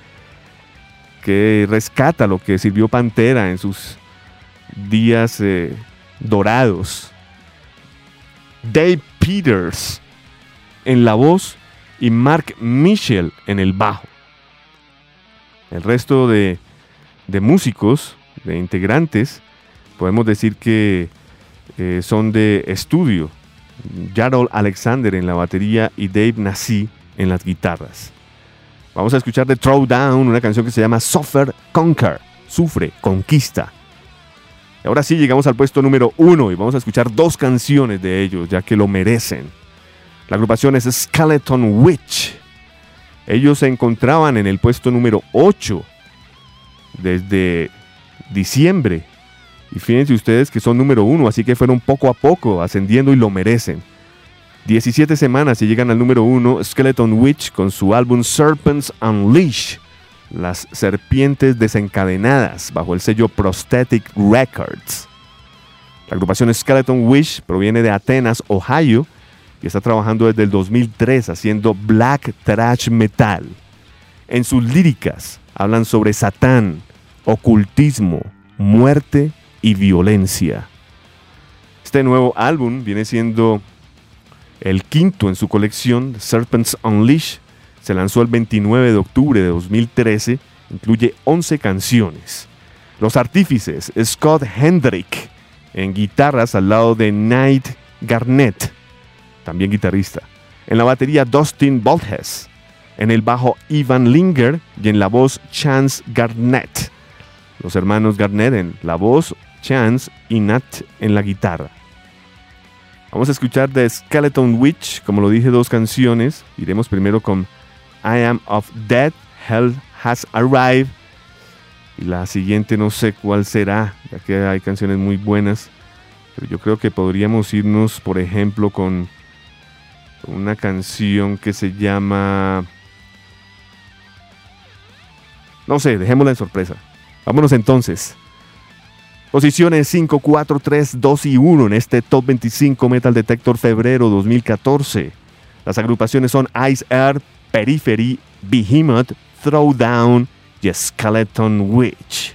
que rescata lo que sirvió Pantera en sus días eh, dorados. Dave Peters en la voz y Mark Mitchell en el bajo. El resto de, músicos, de integrantes, podemos decir que eh, son de estudio. Jarol Alexander en la batería y Dave Nassi en las guitarras. Vamos a escuchar de Throwdown, una canción que se llama Suffer Conquer, Sufre, Conquista. ahora sí llegamos al puesto número uno y vamos a escuchar dos canciones de ellos, ya que lo merecen. La agrupación es Skeleton Witch. Ellos se encontraban en el puesto número 8 desde diciembre. Y fíjense ustedes que son número uno, así que fueron poco a poco ascendiendo y lo merecen. 17 semanas y llegan al número uno Skeleton Witch con su álbum Serpents Unleash, las serpientes desencadenadas, bajo el sello Prosthetic Records. La agrupación Skeleton Witch proviene de Atenas, Ohio, y está trabajando desde el 2003 haciendo black thrash metal. En sus líricas hablan sobre Satán, ocultismo, muerte y violencia. Este nuevo álbum viene siendo el quinto en su colección, Serpents Unleash, se lanzó el 29 de octubre de 2013, incluye 11 canciones. Los artífices, Scott Hendrick en guitarras al lado de Knight Garnett, también guitarrista. En la batería Dustin Bolthes, en el bajo Ivan Linger y en la voz Chance Garnett. Los hermanos Garnett en la voz, Chance y Nat en la guitarra. Vamos a escuchar The Skeleton Witch, como lo dije, dos canciones. Iremos primero con I Am of Death, Hell Has Arrived. Y la siguiente no sé cuál será, ya que hay canciones muy buenas. Pero yo creo que podríamos irnos, por ejemplo, con una canción que se llama... No sé, dejémosla en sorpresa. Vámonos entonces. Posiciones 5, 4, 3, 2 y 1 en este Top 25 Metal Detector febrero 2014. Las agrupaciones son Ice Earth, Periphery, Behemoth, Throwdown y Skeleton Witch.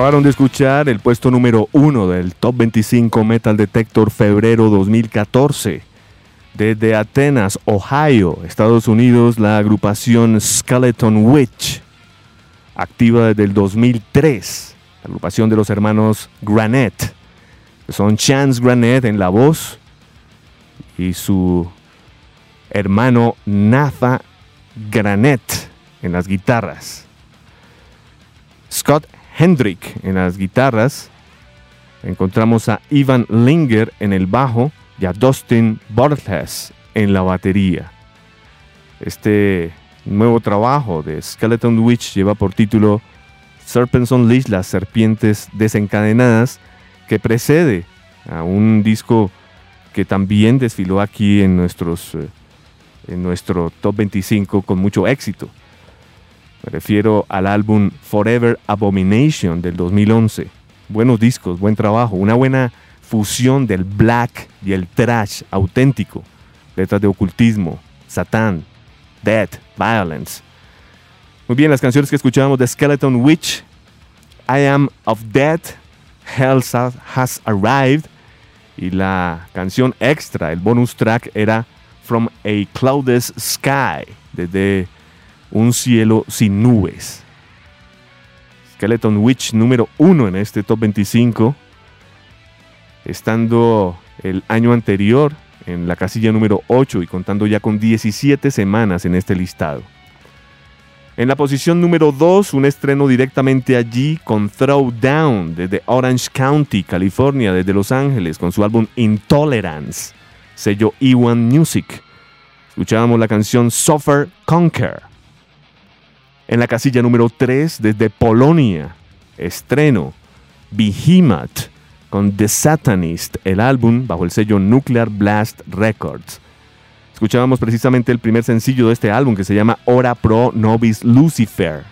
Acabaron de escuchar el puesto número 1 del Top 25 Metal Detector febrero 2014. Desde Atenas, Ohio, Estados Unidos, la agrupación Skeleton Witch, activa desde el 2003, la agrupación de los hermanos Granette, que son Chance Granette en la voz y su hermano Natha Granette en las guitarras. Scott Hendrick en las guitarras. Encontramos a Ivan Linger en el bajo y a Dustin Borges en la batería. Este nuevo trabajo de Skeleton Witch lleva por título Serpents Unleashed, las serpientes desencadenadas, que precede a un disco que también desfiló aquí en, eh, en nuestro top 25 con mucho éxito. Me refiero al álbum Forever Abomination del 2011. Buenos discos, buen trabajo, una buena fusión del black y el trash auténtico. Letras de ocultismo, Satán, Death, Violence. Muy bien, las canciones que escuchábamos de Skeleton Witch, I Am of Death, Hell Has Arrived, y la canción extra, el bonus track, era From a Cloudless Sky, desde un cielo sin nubes. Skeleton Witch número uno en este top 25, estando el año anterior en la casilla número 8 y contando ya con 17 semanas en este listado. En la posición número 2, un estreno directamente allí con Throwdown desde Orange County, California, desde Los Ángeles, con su álbum Intolerance, sello E1 Music. Escuchábamos la canción Suffer Conquer. En la casilla número 3, desde Polonia, estreno Behemoth con The Satanist, el álbum bajo el sello Nuclear Blast Records. Escuchábamos precisamente el primer sencillo de este álbum que se llama Ora Pro Nobis Lucifer.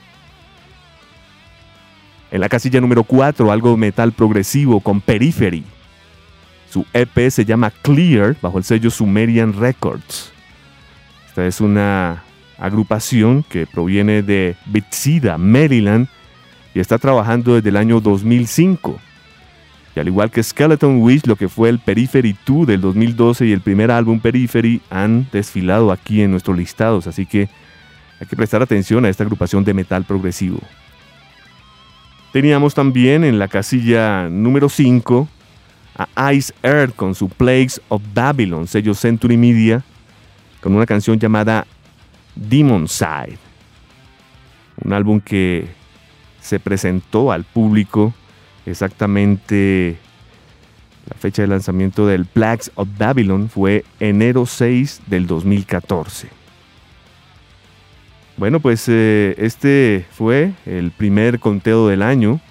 En la casilla número 4, algo metal progresivo con Periphery. Su EP se llama Clear bajo el sello Sumerian Records. Esta es una agrupación que proviene de Bethesda, Maryland, y está trabajando desde el año 2005. Y al igual que Skeleton Wish, lo que fue el Periphery 2 del 2012 y el primer álbum Periphery han desfilado aquí en nuestros listados, así que hay que prestar atención a esta agrupación de metal progresivo. Teníamos también en la casilla número 5 a Ice Earth con su Plagues of Babylon, sello Century Media, con una canción llamada Demon Side. Un álbum que se presentó al público exactamente la fecha de lanzamiento del Plagues of Babylon fue enero 6 del 2014. Bueno, pues eh, este fue el primer conteo del año.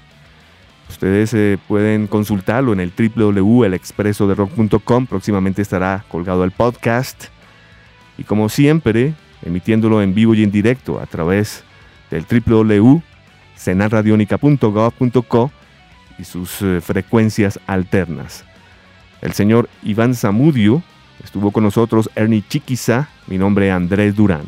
Ustedes eh, pueden consultarlo en el www.elexpresoderock.com. Próximamente estará colgado el podcast. Y como siempre, emitiéndolo en vivo y en directo a través del www.senarradionica.gov.co y sus eh, frecuencias alternas. El señor Iván Zamudio estuvo con nosotros, Ernie Chiquiza, mi nombre Andrés Durán.